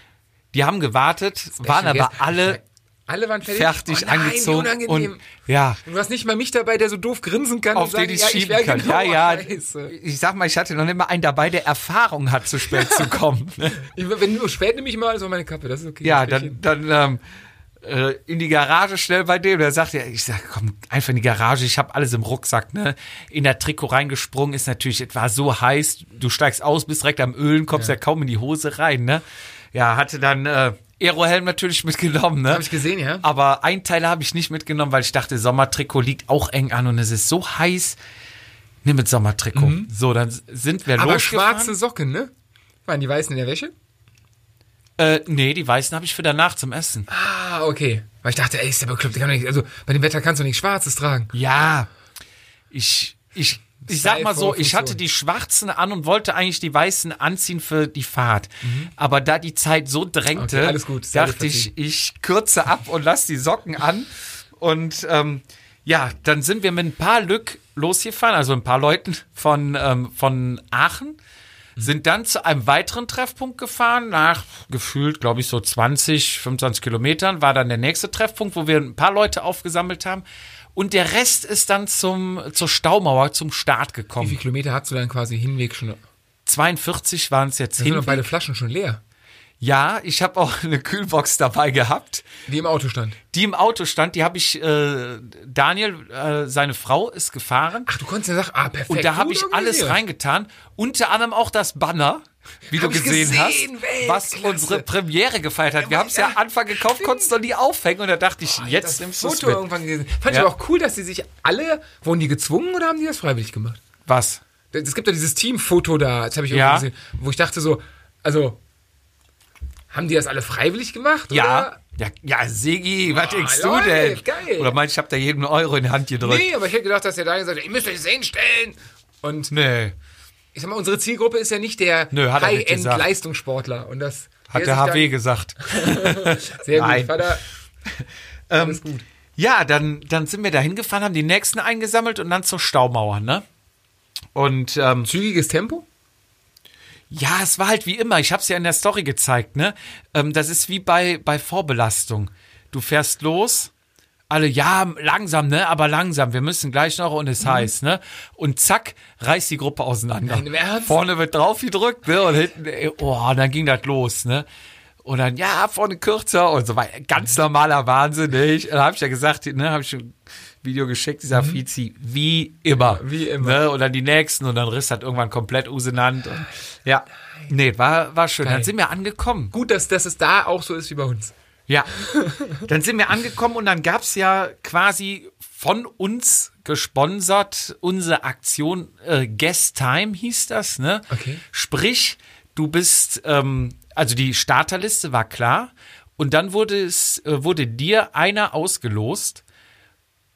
Die haben gewartet, waren aber vergessen. alle Alle waren fertig. fertig oh nein, angezogen und ja, Und du hast nicht mal mich dabei, der so doof grinsen kann auf und sagen, den ich ja, schieben wär kann. Genau, ja, ja. Scheiße. Ich sag mal, ich hatte noch nicht mal einen dabei, der Erfahrung hat, zu spät [laughs] zu kommen. Ich, wenn du spät nehme ich mal so meine Kappe, das ist okay. ja, ich dann, dann ähm, äh, in die Garage schnell bei dem. Der sagt ja, ich sag, komm, einfach in die Garage, ich habe alles im Rucksack, ne? In der Trikot reingesprungen, ist natürlich, es war so heiß, du steigst aus, bist direkt am Ölen, kommst ja, kaum in die Hose rein, ne? Ja, hatte dann äh, Aerohelm natürlich mitgenommen, ne? Habe ich gesehen, ja. Aber ein Teil habe ich nicht mitgenommen, weil ich dachte, Sommertrikot liegt auch eng an und es ist so heiß. Nimm mit Sommertrikot. So, dann sind wir Aber losgefahren. schwarze Socken, ne? Waren die weißen in der Wäsche? Äh, nee, die weißen habe ich für danach zum Essen. Ah, okay. Weil ich dachte, ey, ist der bekloppt. der Kann doch nicht, also bei dem Wetter kannst du nicht Schwarzes tragen. Ja, ich, ich, ich sag mal so, ich hatte die schwarzen an und wollte eigentlich die weißen anziehen für die Fahrt. Aber da die Zeit so drängte, Okay, alles gut, dachte ich, ich kürze ab und lass die Socken an. Und ähm, ja, dann sind wir mit ein paar Lück losgefahren, also ein paar Leuten von, ähm, von Aachen. Sind dann zu einem weiteren Treffpunkt gefahren, nach gefühlt, glaube ich, so 20, 25 Kilometern, war dann der nächste Treffpunkt, wo wir ein paar Leute aufgesammelt haben. Und der Rest ist dann zum, zur Staumauer, zum Start Wie gekommen. viele Kilometer hast du dann quasi Hinweg schon? Da 42 waren es jetzt sind doch hin. beide Flaschen schon leer, Ja, ich habe auch [laughs] eine Kühlbox dabei gehabt, die im Auto stand. die im Auto stand. Die habe ich, äh, Daniel, äh, seine Frau ist gefahren. Ach, du konntest ja sagen, ah, perfekt. Und da habe ich alles reingetan. Unter anderem auch das Banner, wie Hab du gesehen, gesehen, hast, was unsere Premiere gefeiert hat. Wir haben es ja, Anfang gekauft, konntest noch nie aufhängen. Und da dachte ich, jetzt das nimmst du es Foto mit. irgendwann gesehen. Fand Ja. ich aber auch cool, dass die sich alle, wurden die gezwungen oder haben die das freiwillig gemacht? Was? Es gibt ja dieses Teamfoto da, das habe ich Ja. gesehen, wo ich dachte so, also, haben die das alle freiwillig gemacht? Ja. Oder? Ja, ja, Sigi, was denkst du denn? geil. Oder meinst du, ich habe da jeden Euro in die Hand gedrückt? Nee, aber ich hätte gedacht, dass der Daniel sagt, ihr müsst euch das hinstellen. Und Nee. ich sag mal, unsere Zielgruppe ist ja nicht der hat er gesagt. High-End-Leistungssportler. Und das Hat der HW gesagt. [laughs] Sehr gut, Nein. Vater. [laughs] Alles gut. Ja, dann, dann sind wir da hingefahren, haben die nächsten eingesammelt und dann zur Staumauer, ne? Und ähm, Zügiges Tempo? Ja, es war halt wie immer. Ich habe es ja in der Story gezeigt, ne? Ähm, das ist wie bei, bei Vorbelastung. Du fährst los, alle, ja, langsam, ne? Aber langsam, wir müssen gleich noch und es heiß, ne? Und zack, reißt die Gruppe auseinander. Nein? Vorne wird drauf gedrückt, ne? Und hinten, oh, und dann ging das los, ne? Und dann, ja, vorne kürzer und so weiter. Ganz normaler Wahnsinn, ne? Ich, da habe ich ja gesagt, ne, habe ich schon Video geschickt, dieser Fizi, wie immer. Wie immer. Ne? Und dann die nächsten und dann riss das irgendwann komplett auseinander. Und, ja, nee, war, war schön. Geil. Dann sind wir angekommen. Gut, dass, dass es da auch so ist wie bei uns. Ja, [laughs] dann sind wir angekommen und dann gab's ja quasi von uns gesponsert unsere Aktion äh, Guest Time hieß das, ne? Okay. Sprich, du bist, ähm, also die Starterliste war klar und dann wurde es, äh, wurde dir einer ausgelost,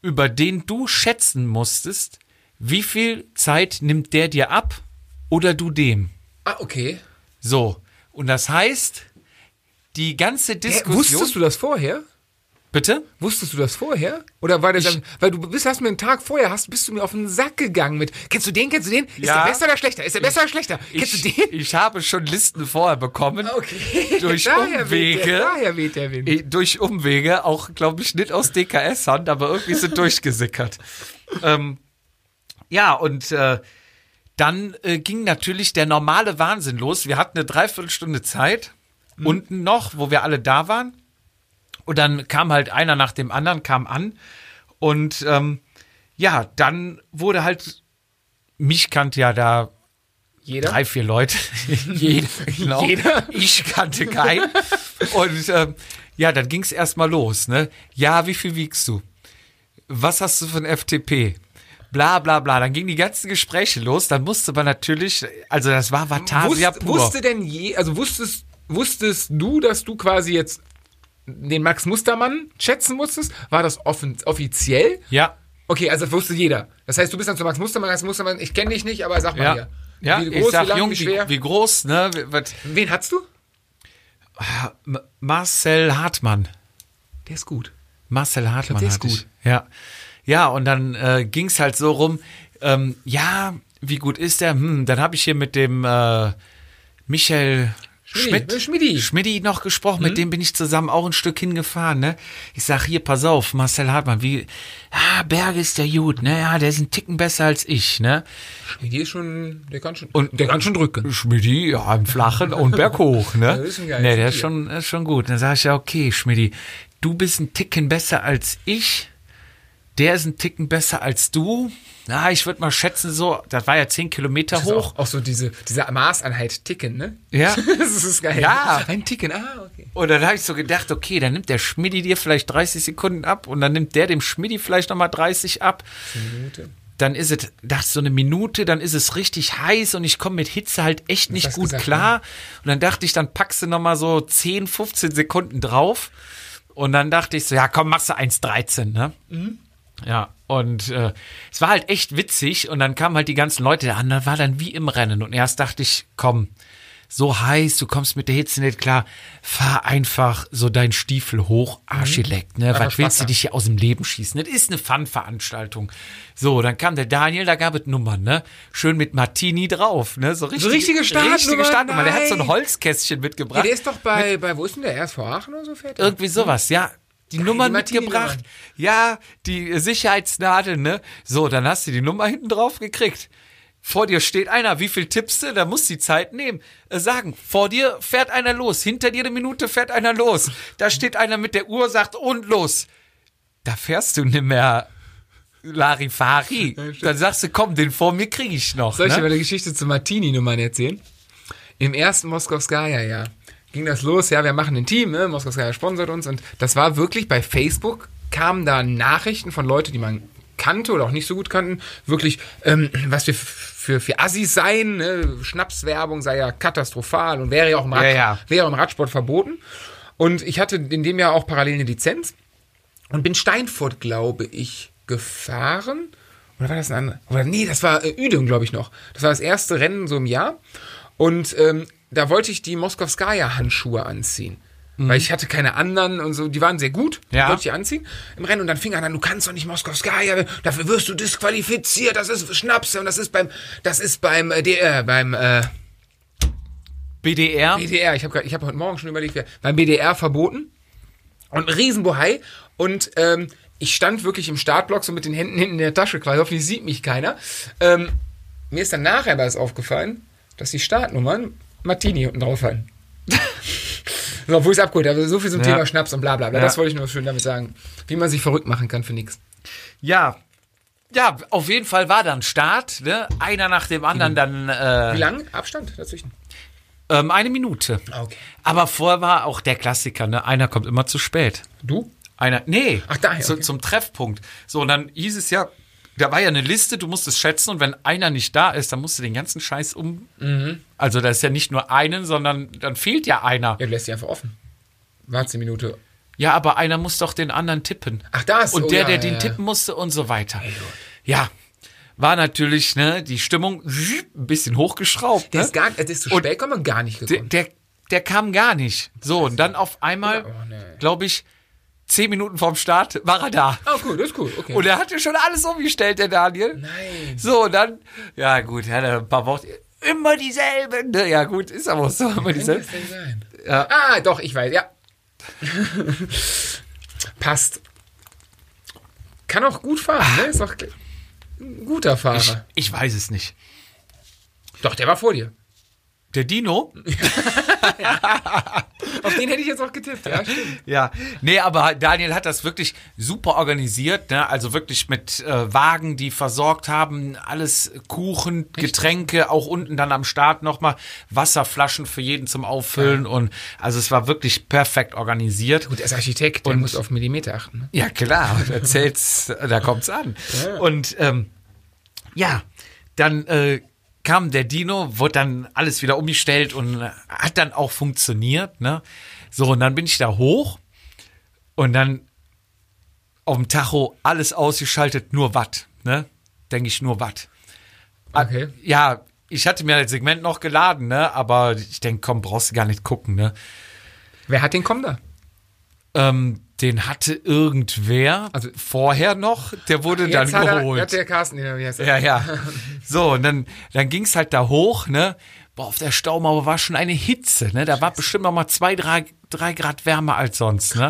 über den du schätzen musstest, wie viel Zeit nimmt der dir ab oder du dem. Ah, okay. So, und das heißt, die ganze Hä, Diskussion. wusstest du das vorher? Bitte? Wusstest du das vorher? Oder war der dann, weil du bist, hast mir einen Tag vorher, hast, bist du mir auf den Sack gegangen mit, kennst du den, kennst du den? Ist Ja. der besser oder schlechter? Ist der besser oder schlechter? Kennst Ich, du den? [laughs] ich habe schon Listen vorher bekommen. Okay. [laughs] Durch Daher Umwege. der, daher weht der Wind. Durch Umwege, auch glaube ich nicht aus DKS-Hand, aber irgendwie sind [laughs] durchgesickert. ähm, ja, und äh, dann äh, ging natürlich der normale Wahnsinn los. Wir hatten eine Dreiviertelstunde Zeit, unten noch, wo wir alle da waren. Und dann kam halt einer nach dem anderen, kam an. Und ähm, ja, dann wurde halt, mich kannte ja da Jeder? drei, vier Leute. [laughs] Jeder, genau. Jeder? Ich kannte keinen. Und ähm, ja, dann ging es erstmal los. Ne? Ja, wie viel wiegst du? Was hast du von FTP? Bla bla bla. Dann gingen die ganzen Gespräche los. Dann musste man natürlich, also das war Vatasia Wusst, pur. wusste denn je, also wusstest, wusstest du, dass du quasi jetzt den Max Mustermann schätzen musstest? War das offen, offiziell? ja, Okay, also das wusste jeder. Das heißt, du bist dann zu Max Mustermann, Max Mustermann, ich kenne dich nicht, aber sag mal ja. hier. Ja, wie ich groß, sag, wie lang, Jung, wie schwer? wie, wie groß, ne? Wen hattest du? M- Marcel Hartmann. Der ist gut. Marcel Hartmann der ist hatte ich. gut. Ja. Ja, und dann äh, ging es halt so rum, ähm, ja, wie gut ist der? Hm, dann habe ich hier mit dem äh, Michael Schmidt. Mit Schmidti. Schmidti noch gesprochen, mit dem bin ich zusammen auch ein Stück hingefahren, ne? Ich sag, hier, pass auf, Marcel Hartmann, wie, ja, Berge ist der gut, ne? Ja, der ist ein Ticken besser als ich, ne? Schmidti ist schon, der kann schon, Und- der kann schon drücken. Schmidti, ja, im Flachen und berghoch, ne? [laughs] Ja, ne, der ist schon, ist schon gut. Dann sag ich ja, okay, Schmidti, du bist ein Ticken besser als ich. Der ist ein Ticken besser als du. Na, ich würde mal schätzen, so, das war ja zehn Kilometer hoch. auch, auch so diese, diese Maßeinheit Ticken, ne? Ja. [laughs] das ist geil. Ja. Ein Ticken, ah, okay. Und dann habe ich so gedacht, okay, dann nimmt der Schmidti dir vielleicht 30 Sekunden ab und dann nimmt der dem Schmidti vielleicht nochmal 30 ab. Minute. Dann ist es, dachte so eine Minute, dann ist es richtig heiß und ich komme mit Hitze halt echt nicht gut gesagt, klar. Und dann dachte ich, dann packst du nochmal so 10, 15 Sekunden drauf. Und dann dachte ich so, ja komm, machst du 1,13, ne? Ja, und äh, es war halt echt witzig und dann kamen halt die ganzen Leute an, da war dann wie im Rennen und erst dachte ich, komm, so heiß, du kommst mit der Hitze nicht klar, fahr einfach so deinen Stiefel hoch, Arschgeleckt, ne? Einfach Was willst du dich hier aus dem Leben schießen? Das ist eine Fun-Veranstaltung. So, dann kam der Daniel, da gab es Nummern, ne? Schön mit Martini drauf, ne? So, richtig, richtige Startnummern? Richtige Startnummer. Der hat so ein. Holzkästchen Ja, mitgebracht. der ist doch bei, bei, wo ist denn der? RSV Aachen oder so fährt? Irgendwie sowas, ja. Die Nummern die mitgebracht. Martini-Nummern. Ja, die Sicherheitsnadel, ne? So, dann hast du die Nummer hinten drauf gekriegt. Vor dir steht einer, wie viel tippst du? Da musst du die Zeit nehmen. Äh, sagen, vor dir fährt einer los, hinter dir eine Minute fährt einer los. Da steht einer mit der Uhr, sagt und los. Da fährst du nicht mehr Larifari. Dann sagst du, komm, den vor mir kriege ich noch. Soll ich dir mal Ne? eine Geschichte zu Martini-Nummern erzählen? Im ersten Moskowskaja-Jahr ging das los, ja, wir machen ein Team, ne? Moskowskaja sponsert uns und das war wirklich bei Facebook, kamen da Nachrichten von Leuten, die man kannte oder auch nicht so gut kannten, wirklich, ähm, was wir für, für Assis seien, ne? Schnapswerbung sei ja katastrophal und wäre ja auch im, Rad, Ja, ja. wäre im Radsport verboten. Und ich hatte in dem Jahr auch parallel eine Lizenz und bin Steinfurt, glaube ich, gefahren. Oder war das ein anderer? Oder nee, das war äh, Ueding, glaube ich noch. Das war das erste Rennen so im Jahr. Und ähm, da wollte ich die Moskowskaja-Handschuhe anziehen. Weil ich hatte keine anderen und so, die waren sehr gut. Die Ja. wollte ich anziehen im Rennen und dann fing er an, du kannst doch nicht Moskowskaja, dafür wirst du disqualifiziert, das ist Schnaps und das ist beim, das ist beim, äh, DR, beim, äh, BDR. BDR, ich habe ich hab heute Morgen schon überlegt, wer- beim BDR verboten und ein Riesenbohai und ähm, ich stand wirklich im Startblock so mit den Händen hinten in der Tasche quasi, hoffentlich sieht mich keiner. Ähm, mir ist dann nachher aber erst aufgefallen, dass die Startnummern Martini unten drauf hatten. so, obwohl ich es abgeholt habe. So viel zum Ja. Thema Schnaps und bla bla bla. Ja. Das wollte ich nur schön damit sagen. Wie man sich verrückt machen kann für nichts. Ja. Ja, auf jeden Fall war dann Start, ne? Einer nach dem anderen dann äh, Wie lang Abstand dazwischen? ähm, eine Minute. Okay. Aber vorher war auch der Klassiker, ne? Einer kommt immer zu spät. Du? Einer, nee, Ach, daher, zu, okay. zum Treffpunkt. So, und dann hieß es ja, da war ja eine Liste, du musst es schätzen und wenn einer nicht da ist, dann musst du den ganzen Scheiß um. Mhm. Also da ist ja nicht nur einen, sondern dann fehlt ja einer. Ja, du lässt sie einfach offen. Warte eine Minute. Ja, aber einer muss doch den anderen tippen. Ach, das. Und oh, der, ja, der ja, den ja. tippen musste und so weiter. Ja, war natürlich, ne, die Stimmung ein bisschen hochgeschraubt. Der ne? ist, gar, der ist zu spät, kommt man gar nicht der, gekommen. der, der kam gar nicht. So, und dann auf einmal, Oh, glaube ich, zehn Minuten vorm Start war er da. Oh, cool, das ist cool. Okay. Und er hatte schon alles umgestellt, der Daniel. Nein. So, und dann, ja gut, hat er ein paar Worte. Immer dieselben. ne? Ja gut, ist aber so, immer dieselben. das denn sein? Ja. Ah, doch, ich weiß, ja. [laughs] Passt. Kann auch gut fahren, ne? Ist doch ein guter Ich, Fahrer. ich weiß es nicht. Doch, der war vor dir. Der Dino? [laughs] Auf den hätte ich jetzt auch getippt, ja, stimmt. Ja, nee, aber Daniel hat das wirklich super organisiert, ne? Also wirklich mit äh, Wagen, die versorgt haben, alles Kuchen, Getränke, auch unten dann am Start nochmal Wasserflaschen für jeden zum Auffüllen und also es war wirklich perfekt organisiert. Gut, er ist Architekt, der Und- muss auf Millimeter achten. Ne? Ja, klar, du erzählst, da kommt's an. Und ähm, ja, dann äh, kam der Dino, wurde dann alles wieder umgestellt und äh, hat dann auch funktioniert. Ne? So, und dann bin ich da hoch und dann auf dem Tacho alles ausgeschaltet, nur Watt. Ne? Denke ich, nur Watt. Okay. Ja, ich hatte mir das Segment noch geladen, ne? aber ich denke, komm, brauchst du gar nicht gucken. Ne? Wer hat den Komm da? Ähm, den hatte irgendwer Also- vorher noch, der wurde dann Jetzt hat, er, geholt. hat der Carsten, ja, wie heißt er? ja, ja. So, und dann, dann ging's halt da hoch, ne? boah, auf der Staumauer war schon eine Hitze, ne? Da war bestimmt noch mal zwei, drei, drei Grad wärmer als sonst, ne?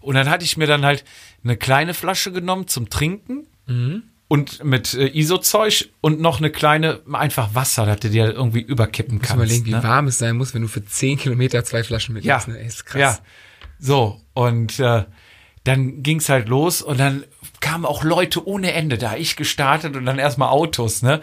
Und dann hatte ich mir dann halt eine kleine Flasche genommen zum Trinken und mit äh, ISO-Zeug und noch eine kleine, einfach Wasser, dass du dir irgendwie überkippen Muss kannst. überlegen, wie ne? warm es sein muss, wenn du für 10 Kilometer zwei Flaschen Ja, mitnimmst. Ne? Ey, Ist krass. ja. So, und äh, dann ging's halt los und dann kamen auch Leute ohne Ende da. Ich gestartet und dann erstmal Autos, ne?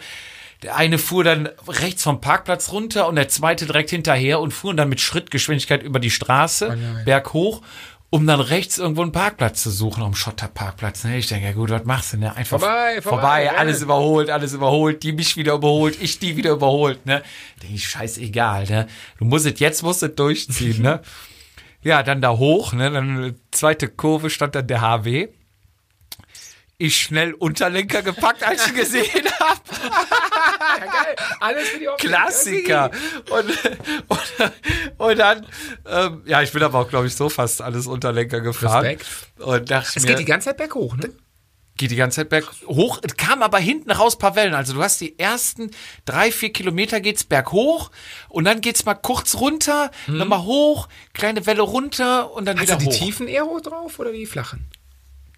Der eine fuhr dann rechts vom Parkplatz runter und der zweite direkt hinterher und fuhren dann mit Schrittgeschwindigkeit über die Straße, Oh nein. berghoch, um dann rechts irgendwo einen Parkplatz zu suchen, um Schotterparkplatz. Ne? Ich denke, ja gut, was machst du, ne? Einfach Vorbei, vorbei, vorbei alles überholt, alles überholt, die mich wieder überholt, ich die wieder überholt, ne? Denke ich, scheißegal, ne? Du musst es, jetzt musst du es durchziehen, ne? [laughs] Ja, dann da hoch, ne? Dann zweite Kurve stand dann der HW. Ich schnell Unterlenker gepackt, als ich gesehen [laughs] habe. Ja, geil. Alles für die. Klassiker. Und, und, und dann, ähm, ja, ich bin aber auch, glaube ich, so fast alles Unterlenker gefahren. Respekt. Und dachte Es mir, geht die ganze Zeit berghoch, ne? Geht die ganze Zeit berg hoch. Es kam aber hinten raus paar Wellen. Also du hast die ersten drei, vier Kilometer geht's berghoch und dann geht's mal kurz runter, nochmal hoch, kleine Welle runter und dann Hast wieder die hoch. tiefen eher hoch drauf oder die flachen?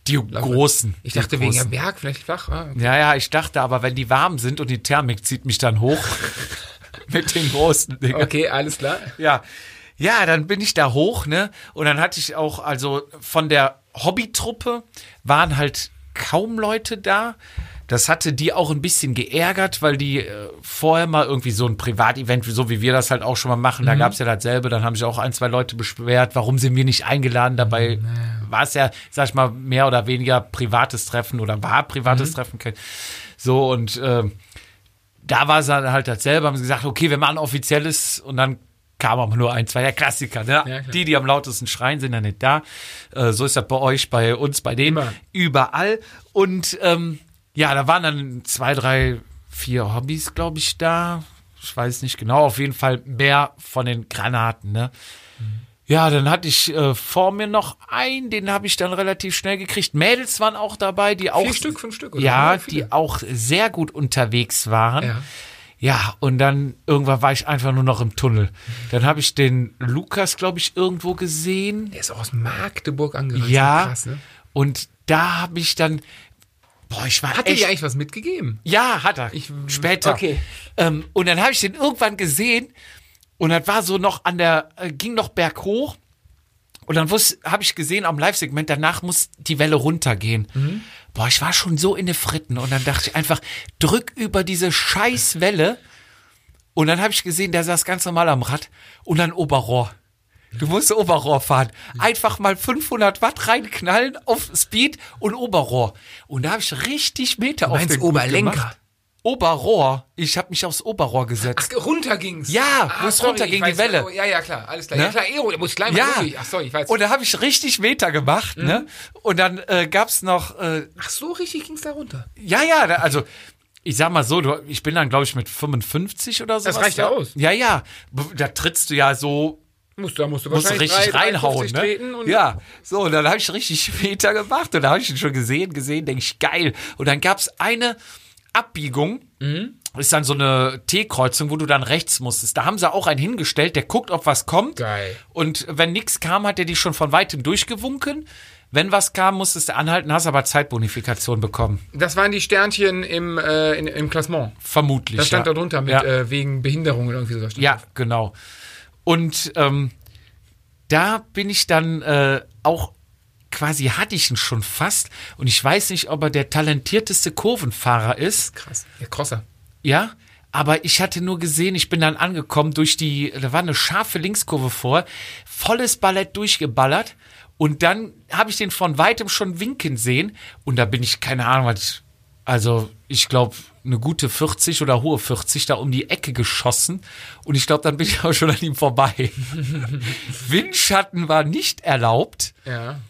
Die großen. Ich die dachte wegen großen. am Berg, vielleicht flach. Ah, okay. Ja, ja, ich dachte aber, wenn die warm sind und die Thermik zieht mich dann hoch [laughs] mit den großen Dingen. okay, alles klar. Ja. Ja, dann bin ich da hoch, ne? Und dann hatte ich auch, also von der Hobbytruppe waren halt kaum Leute da. Das hatte die auch ein bisschen geärgert, weil die äh, vorher mal irgendwie so ein Privatevent, so wie wir das halt auch schon mal machen, da gab's ja dasselbe. Dann haben sich auch ein, zwei Leute beschwert, warum sind wir nicht eingeladen. Dabei war es ja, sag ich mal, mehr oder weniger privates Treffen oder war privates Treffen. kein- So und ähm, da war es dann halt dasselbe, haben sie gesagt, okay, wir machen offizielles und dann kam aber nur ein, zwei, der Klassiker, ne? klar. die, die am lautesten schreien, sind dann nicht da. Äh, so ist das bei euch, bei uns, bei denen, Immer. überall. Und ähm, ja, da waren dann zwei, drei, vier Hobbys, glaube ich, da. Ich weiß nicht genau, auf jeden Fall mehr von den Granaten, ne? Ja, dann hatte ich äh, vor mir noch einen, den habe ich dann relativ schnell gekriegt. Mädels waren auch dabei, die auch. Vier Stück, fünf Stück, oder? Ja, Ja, die auch sehr gut unterwegs waren. Ja. Ja, und dann irgendwann war ich einfach nur noch im Tunnel. Dann habe ich den Lukas, glaube ich, irgendwo gesehen. Der ist auch aus Magdeburg angereist. Ja. Krass, ne? Und da habe ich dann, boah, ich war Hat er dir eigentlich was mitgegeben? ja, hat er. Ich- Später. okay. Ähm, und dann habe ich den irgendwann gesehen und das war so noch an der, äh, ging noch berghoch. Und dann habe ich gesehen am Live-Segment, danach muss die Welle runtergehen. Mhm. Boah, ich war schon so in den Fritten. Und dann dachte ich einfach, drück über diese scheiß Welle. Und dann habe ich gesehen, der saß ganz normal am Rad und dann Oberrohr. Du musst Oberrohr fahren. Einfach mal 500 Watt reinknallen auf Speed und Oberrohr. Und da habe ich richtig Meter auf meinst den Oberlenker? gemacht. Oberrohr. Ich habe mich aufs Oberrohr gesetzt. Ach, runter ging's. Ja, wo es sorry, runter ging, die Welle. oh, Ja, ja, klar, alles klar. Ne? Ja, klar, Aero, da muss ich gleich mal Ja. durch. Ach, sorry, ich weiß. Und da habe ich richtig Meter gemacht, ne? Und dann äh, gab's noch, äh, Ach so, richtig ging's da runter. ja, ja, da, also ich sag mal so, du, ich bin dann glaube ich mit 55 oder so. reicht ja aus. Ja, ja, da trittst du ja so, Musst, da musst du musst wahrscheinlich richtig drei- reinhauen, 53 ne? ja, so und dann habe ich richtig [laughs] Meter gemacht und da habe ich ihn schon gesehen, gesehen, denke ich geil. Und dann gab's eine Abbiegung. Mhm. Ist dann so eine T-Kreuzung, wo du dann rechts musstest. Da haben sie auch einen hingestellt, der guckt, ob was kommt. Geil. Und wenn nichts kam, hat er die schon von weitem durchgewunken. Wenn was kam, musstest du anhalten, hast aber Zeitbonifikation bekommen. Das waren die Sternchen im, äh, in, im Klassement. Vermutlich. Da stand ja. da drunter mit Ja, äh, wegen Behinderung oder irgendwie sowas. ja drauf. genau. Und ähm, da bin ich dann äh, auch quasi hatte ich ihn schon fast. Und ich weiß nicht, ob er der talentierteste Kurvenfahrer ist. Krass. Ja, Crosser. Ja, aber ich hatte nur gesehen, ich bin dann angekommen durch die, da war eine scharfe Linkskurve vor, volles Ballett durchgeballert und dann habe ich den von weitem schon winken sehen und da bin ich, keine Ahnung, was also ich glaube, eine gute 40 oder hohe 40 da um die Ecke geschossen und ich glaube, dann bin ich [laughs] auch schon an ihm vorbei. [laughs] Windschatten war nicht erlaubt, Ja.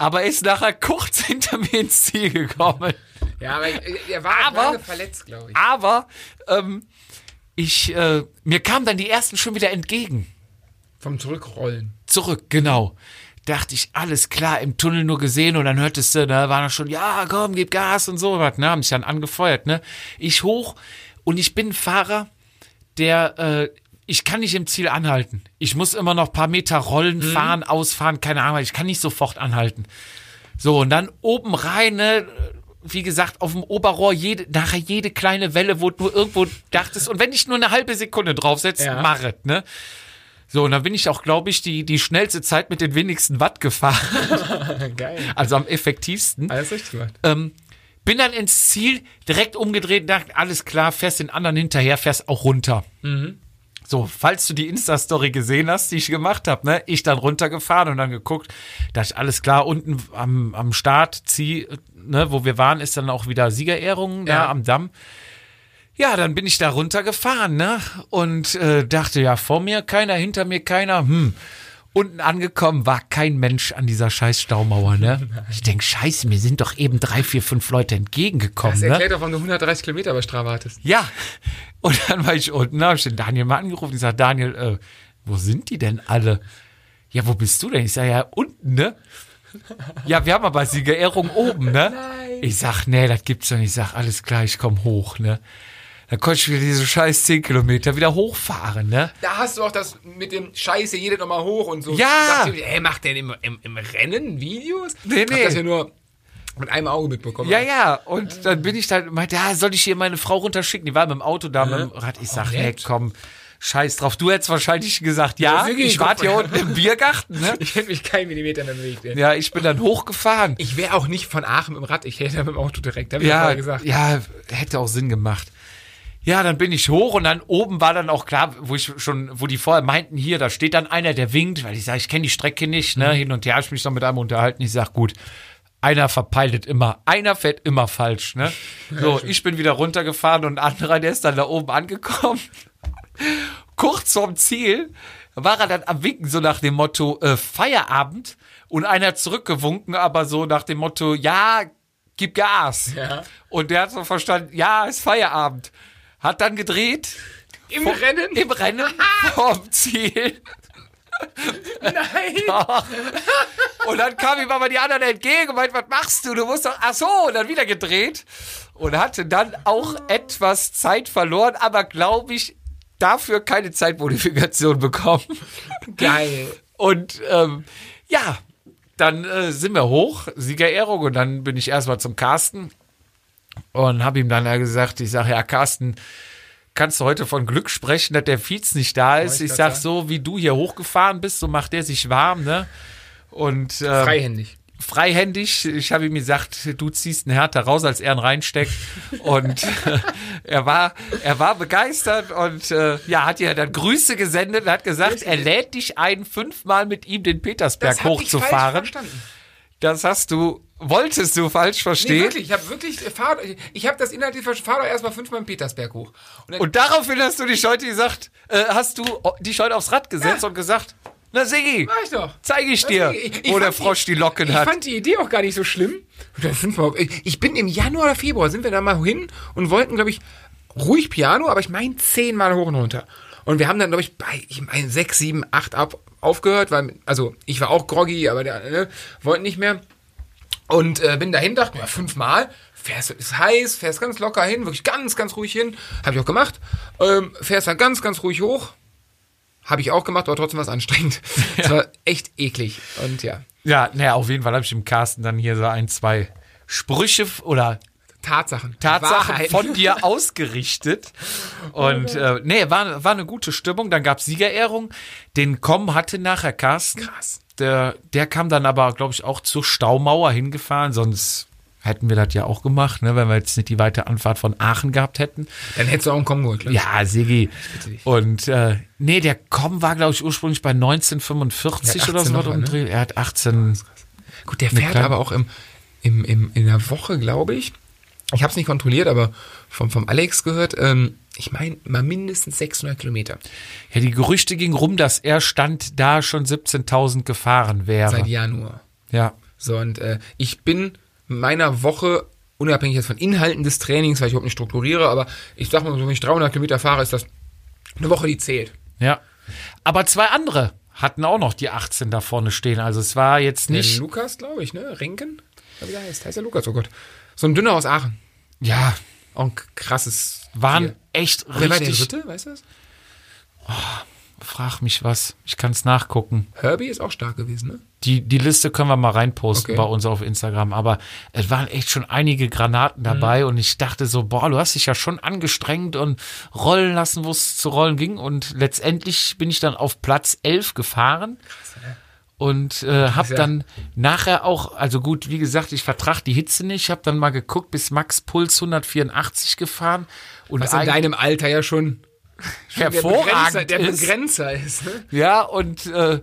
Aber er ist nachher kurz [laughs] hinter mir ins Ziel gekommen. Ja, aber äh, er war Aber- lange verletzt, glaube ich. Aber ähm, ich, äh, mir kamen dann die ersten schon wieder entgegen. Vom Zurückrollen. Zurück, genau. Dachte ich, alles klar, im Tunnel nur gesehen und dann hörtest du, da war dann schon, ja, komm, gib Gas und so was, ne, haben mich dann angefeuert, ne. Ich hoch und ich bin ein Fahrer, der, äh, ich kann nicht im Ziel anhalten. Ich muss immer noch ein paar Meter rollen, Mhm. fahren, ausfahren, keine Ahnung, ich kann nicht sofort anhalten. So, und dann oben rein, ne, wie gesagt, auf dem Oberrohr jede, nachher jede kleine Welle, wo du irgendwo dachtest, und wenn ich nur eine halbe Sekunde draufsetze, Ja. mach es, ne? So, und dann bin ich auch, glaube ich, die, die schnellste Zeit mit den wenigsten Watt gefahren, [laughs] Geil. also am effektivsten. Alles richtig gemacht. Ähm, bin dann ins Ziel, direkt umgedreht, dachte, alles klar, fährst den anderen hinterher, fährst auch runter. So, falls du die Insta-Story gesehen hast, die ich gemacht habe, ne, ich dann runtergefahren und dann geguckt, dachte ich, alles klar, unten am, am Start, zieh, ne, wo wir waren, ist dann auch wieder Siegerehrung da Ja. am Damm. Ja, dann bin ich da runtergefahren, ne? Und äh, dachte, ja, vor mir keiner, hinter mir keiner, hm. Unten angekommen war kein Mensch an dieser scheiß Staumauer, ne? [laughs] Ich denk, scheiße, mir sind doch eben drei, vier, fünf Leute entgegengekommen, Das ne? erklärt doch, warum du 130 Kilometer bei Strava hattest. Ja. Und dann war ich unten, habe ich den Daniel mal angerufen. Ich sage, Daniel, äh, wo sind die denn alle? Ja, wo bist du denn? Ich sage, ja, unten, ne? Ja, wir haben aber Siegerehrung oben, ne? [laughs] Ich sag, nee, das gibt's doch nicht. Ich sag, alles klar, ich komm hoch, ne? Dann konnte ich wieder diese scheiß 10 Kilometer wieder hochfahren, ne? Da hast du auch das mit dem Scheiße, jede nochmal hoch und so. Ja. Ich, Ey, macht der im, im, im Rennen Videos? Nee, Hab nee. das ja nur mit einem Auge mitbekommen. Ja, ja, und dann bin ich dann, meinte, ja, soll ich hier meine Frau runterschicken? Die war mit dem Auto da mit dem Rad. Ich sag, Oh, nett. komm, scheiß drauf. Du hättest wahrscheinlich gesagt, ja, Ja, ich warte hier unten im Biergarten, ne? [laughs] Ich hätte mich keinen Millimeter mehr bewegt. Ey. Ja, ich bin dann hochgefahren. Ich wäre auch nicht von Aachen mit dem Rad, ich hätte mit dem Auto direkt. Hab ich Ja, vorher gesagt. ja, hätte auch Sinn gemacht. Ja, dann bin ich hoch und dann oben war dann auch klar, wo ich schon, wo die vorher meinten, hier, da steht dann einer, der winkt, weil ich sage, ich kenne die Strecke nicht, Mhm. ne, hin und her, ich mich noch mit einem unterhalten. Ich sag, gut, einer verpeilt immer, einer fährt immer falsch, ne. So, ich bin wieder runtergefahren und ein anderer, der ist dann da oben angekommen. [laughs] Kurz vorm Ziel war er dann am Winken, so nach dem Motto, äh, Feierabend und einer zurückgewunken, aber so nach dem Motto, ja, gib Gas. Ja. Und der hat so verstanden, ja, ist Feierabend. Hat dann gedreht. Im Rennen? Im Rennen vom Ziel. Nein! Und dann kam ihm aber die anderen entgegen und meinte, was machst du? Du musst doch, ach so, und dann wieder gedreht. Und hatte dann auch etwas Zeit verloren, aber glaube ich, dafür keine Zeitmodifikation bekommen. Geil. Und ähm, ja, dann äh, sind wir hoch, Siegerehrung, und dann bin ich erstmal zum Carsten und habe ihm dann ja gesagt, ich sage, ja, Carsten, kannst du heute von Glück sprechen, dass der Fietz nicht da ist? ich Ich sag, so wie du hier hochgefahren bist, so macht der sich warm, ne? Und ähm, Freihändig. freihändig. Ich habe ihm gesagt, du ziehst einen härter raus, als er ihn reinsteckt. Und äh, [laughs] er war, er war begeistert und äh, ja, hat ihr dann Grüße gesendet und hat gesagt, er lädt dich ein, fünfmal mit ihm den Petersberg ich falsch hochzufahren. verstanden. Das hast du, wolltest du falsch Nee, verstehen. wirklich, ich habe wirklich, äh, fahr, ich habe das inhaltlich verstanden, fahr doch erstmal fünfmal im Petersberg hoch. Und und daraufhin hast du dich heute gesagt, äh, hast du dich heute aufs Rad gesetzt und gesagt, na Sigi, mach ich doch. zeige ich dir, Ich- ich wo der Frosch die Locken ich hat. fand die Idee auch gar nicht so schlimm. Ich ich bin im Januar oder Februar, sind wir da mal hin und wollten, glaube ich, ruhig Piano, aber ich meine zehnmal hoch und runter. Und wir haben dann, glaube ich, bei ich mein, sechs, sieben, acht ab aufgehört, weil, also ich war auch groggy, aber der, ne, wollten nicht mehr. Und äh, bin dahin, dachte mir, fünfmal, fährst, ist heiß, fährst ganz locker hin, wirklich ganz, ganz ruhig hin. Habe ich auch gemacht. Ähm, fährst dann ganz, ganz ruhig hoch. Habe ich auch gemacht, aber trotzdem was anstrengend. [laughs] Es war echt eklig. Und ja, Ja, naja, auf jeden Fall habe ich dem Carsten dann hier so ein, zwei Sprüche oder Tatsachen. Tatsachen Wahrheiten. von dir [laughs] ausgerichtet. Und äh, nee, war, war eine gute Stimmung. Dann gab Siegerehrung. Den Com hatte nachher Carsten. Krass. Der, der kam dann aber, glaube ich, auch zur Staumauer hingefahren, sonst hätten wir das ja auch gemacht, ne, wenn wir jetzt nicht die weite Anfahrt von Aachen gehabt hätten. Dann hättest du auch einen Kommen geholt, ich. Ja, Sigi. Und äh, nee, der Com war, glaube ich, ursprünglich bei 1945 Ja, oder 18 so. noch, ne? Er hat 18. Gut, der fährt aber auch im, im, im, in der Woche, glaube ich. Ich habe es nicht kontrolliert, aber vom, vom Alex gehört, ähm, ich meine mal mindestens 600 Kilometer Ja, die Gerüchte gingen rum, dass er Stand da schon 17.000 gefahren wäre. seit Januar. Ja. So, und äh, ich bin meiner Woche, unabhängig jetzt von Inhalten des Trainings, weil ich überhaupt nicht strukturiere, aber ich sag mal wenn ich 300 Kilometer fahre, ist das eine Woche, die zählt. Ja. Aber zwei andere hatten auch noch die 18 da vorne stehen. Also es war jetzt Der nicht. Lukas, glaube ich, ne? Renken? Wie der heißt. Heißt der Lukas, oh Gott. So ein Dünner aus Aachen. Ja, Auch ein krasses. Waren Tier. echt Wer war der richtig. dritte? Weißt du das? Frag mich was. Ich kann es nachgucken. Herbie ist auch stark gewesen, ne? Die, die Liste können wir mal reinposten Okay. bei uns auf Instagram. Aber es waren echt schon einige Granaten dabei und ich dachte so, boah, du hast dich ja schon angestrengt und rollen lassen, wo es zu rollen ging. Und letztendlich bin ich dann auf Platz 11 gefahren. Und äh, habe ja- dann nachher auch, also gut, wie gesagt, ich vertrag die Hitze nicht. Ich habe dann mal geguckt, bis Max Puls 184 gefahren. Und Was in deinem Alter ja schon [laughs] hervorragend der Begrenzer, der ist. Begrenzer ist. Ne? Ja, und äh,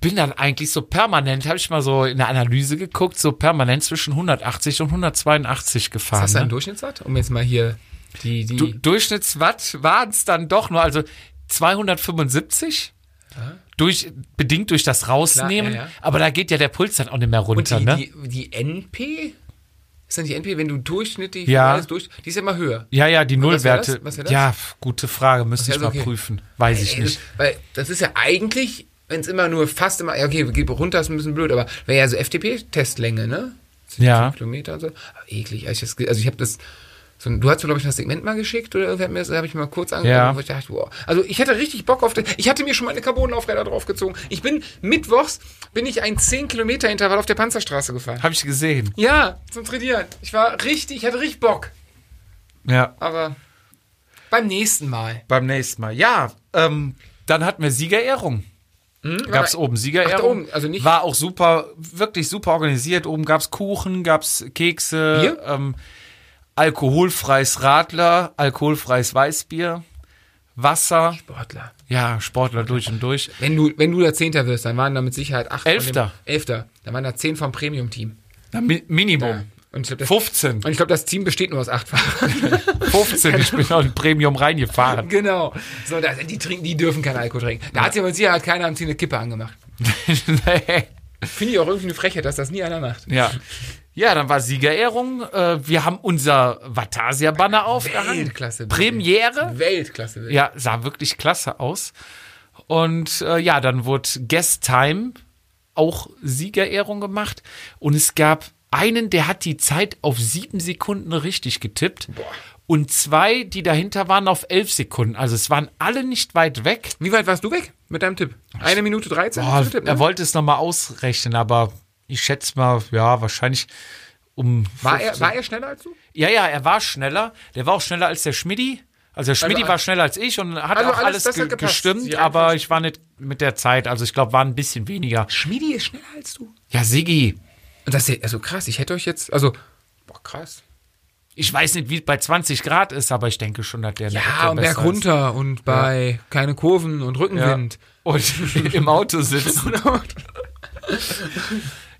bin dann eigentlich so permanent, habe ich mal so in der Analyse geguckt, so permanent zwischen 180 und 182 gefahren. Hast du ne? Durchschnittswatt? Um jetzt mal hier die, die du Durchschnittswatt waren es dann doch nur, also 275. Durch, bedingt durch das Rausnehmen, ja, ja. aber da geht ja der Puls dann auch nicht mehr und runter, die, ne? die, die NP? Ist dann die NP, wenn du durchschnittlich Ja. alles durch, die ist ja immer höher. ja, ja, die Nullwerte. das? Das? Ja, gute Frage, müsste ich mal das? Okay. prüfen. Weiß ich Ey, nicht. Das, weil das ist ja eigentlich, wenn es immer nur fast immer, ja, okay, geht runter, ist ein bisschen blöd, aber wäre ja so FTP-Testlänge, ne? Ja. Kilometer und so. Aber eklig. ich das Also ich habe das. So, du hast mir, glaube ich, das Segment mal geschickt oder irgendwer hat mir das, habe ich mal kurz angeguckt, Ja. wo ich dachte, wow. Also ich hatte richtig Bock auf das. Ich hatte mir schon mal eine Carbonlaufräder draufgezogen. Ich bin mittwochs bin ich ein 10 Kilometer Intervall auf der Panzerstraße gefahren. Habe ich gesehen. Ja, zum Trainieren. Ich war richtig, ich hatte richtig Bock. Ja. Aber beim nächsten Mal. Beim nächsten Mal. Ja, ähm, dann hatten wir Siegerehrung. Gab es oben Ach, Siegerehrung. oben, also nicht- War auch super, wirklich super organisiert. Oben gab es Kuchen, gab es Kekse, Bier? ähm, alkoholfreies Radler, alkoholfreies Weißbier, Wasser. Sportler. Ja, Sportler durch und durch. Wenn du, wenn du da Zehnter wirst, dann waren da mit Sicherheit acht. von dem- Elfter. Elfter. Dann waren da zehn vom Premium-Team. Mi Minimum. Und ich glaube, das, 15. und ich glaub, das Team besteht nur aus acht Fahrern. 15. [laughs] Ich bin noch in Premium reingefahren. genau. So, das, die, trinken, die dürfen keinen Alkohol trinken. Da hat sich aber mit Sicherheit keiner am Ziel eine Kippe angemacht. [laughs] nee. Finde ich auch irgendwie eine Frechheit, dass das nie einer macht. Ja. Ja, dann war Siegerehrung. Äh, wir haben unser Vatasia-Banner aufgehangen. Weltklasse. Premiere. Weltklasse. Ja, sah wirklich klasse aus. Und äh, ja, dann wurde Guest Time auch Siegerehrung gemacht. Und es gab einen, der hat die Zeit auf sieben Sekunden richtig getippt. Und zwei, die dahinter waren, auf elf Sekunden. Also es waren alle nicht weit weg. Wie weit warst du weg mit deinem Tipp? Eine Minute 13? Boah, du getippt, er ne? wollte es nochmal ausrechnen, aber ich schätze mal, ja, wahrscheinlich um. war, er, 15. war er schneller als du? Ja, ja, er war schneller. Der war auch schneller als der Schmidti. Also der Schmidti Also, war schneller als ich und hat also auch alles- alles, hat ge gepasst. gestimmt, Die aber ich war nicht mit der Zeit. Also ich glaube, war ein bisschen weniger. Schmidi ist schneller als du. Ja, Sigi, Und das ist also krass. Ich hätte euch jetzt, also, boah, krass. ich weiß nicht, wie es bei 20 Grad ist, aber ich denke schon, dass der Ja, und Berg runter und bei keine Kurven und ist. Ja. Rückenwind. Und [laughs] im Auto sitzen. [laughs]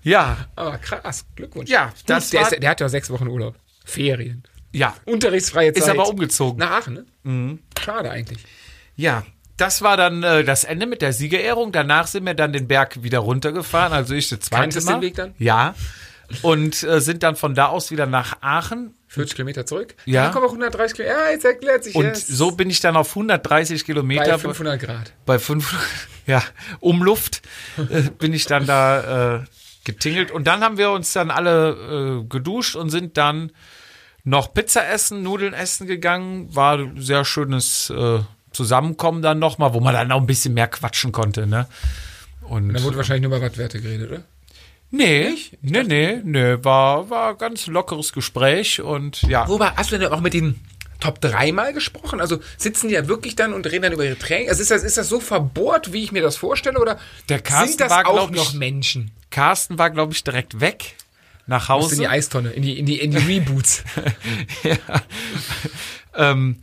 ja, Aber krass, Glückwunsch. Ja, das der, war- ist, der hat ja sechs Wochen Urlaub. Ferien. ja, Unterrichtsfreie Zeit. ist aber umgezogen. Nach Aachen, ne? Schade eigentlich. Ja, das war dann äh, das Ende mit der Siegerehrung. Danach sind wir dann den Berg wieder runtergefahren. Also ich das zweite Kanntest Mal. den Weg dann? Ja. Und äh, sind dann von da aus wieder nach Aachen. 40 Kilometer zurück. Ja. Da kommen auch 130 Kilometer. Ja, jetzt erklärt sich Und jetzt. so bin ich dann auf 130 Kilometer bei 500 Grad. bei fünf, [laughs] ja, Umluft äh, bin ich dann da äh, getingelt. Und dann haben wir uns dann alle äh, geduscht und sind dann noch Pizza essen, Nudeln essen gegangen. War ein sehr schönes äh, Zusammenkommen dann nochmal, wo man dann auch ein bisschen mehr quatschen konnte, ne? Und Da wurde wahrscheinlich nur über Wattwerte geredet, oder? nee, nee, nee, nee, war, war ganz lockeres Gespräch und ja. Wobei, hast du denn auch mit den Top 3 mal gesprochen? Also sitzen die ja wirklich dann und reden dann über ihre Training? Also ist das, ist das so verbohrt, wie ich mir das vorstelle? Oder Der Carsten sind das war, auch ich, noch Menschen? Carsten war, glaube ich, direkt weg nach Aus in die Hause. Eistonne, in die, in die, in die Reboots. [laughs] Ähm,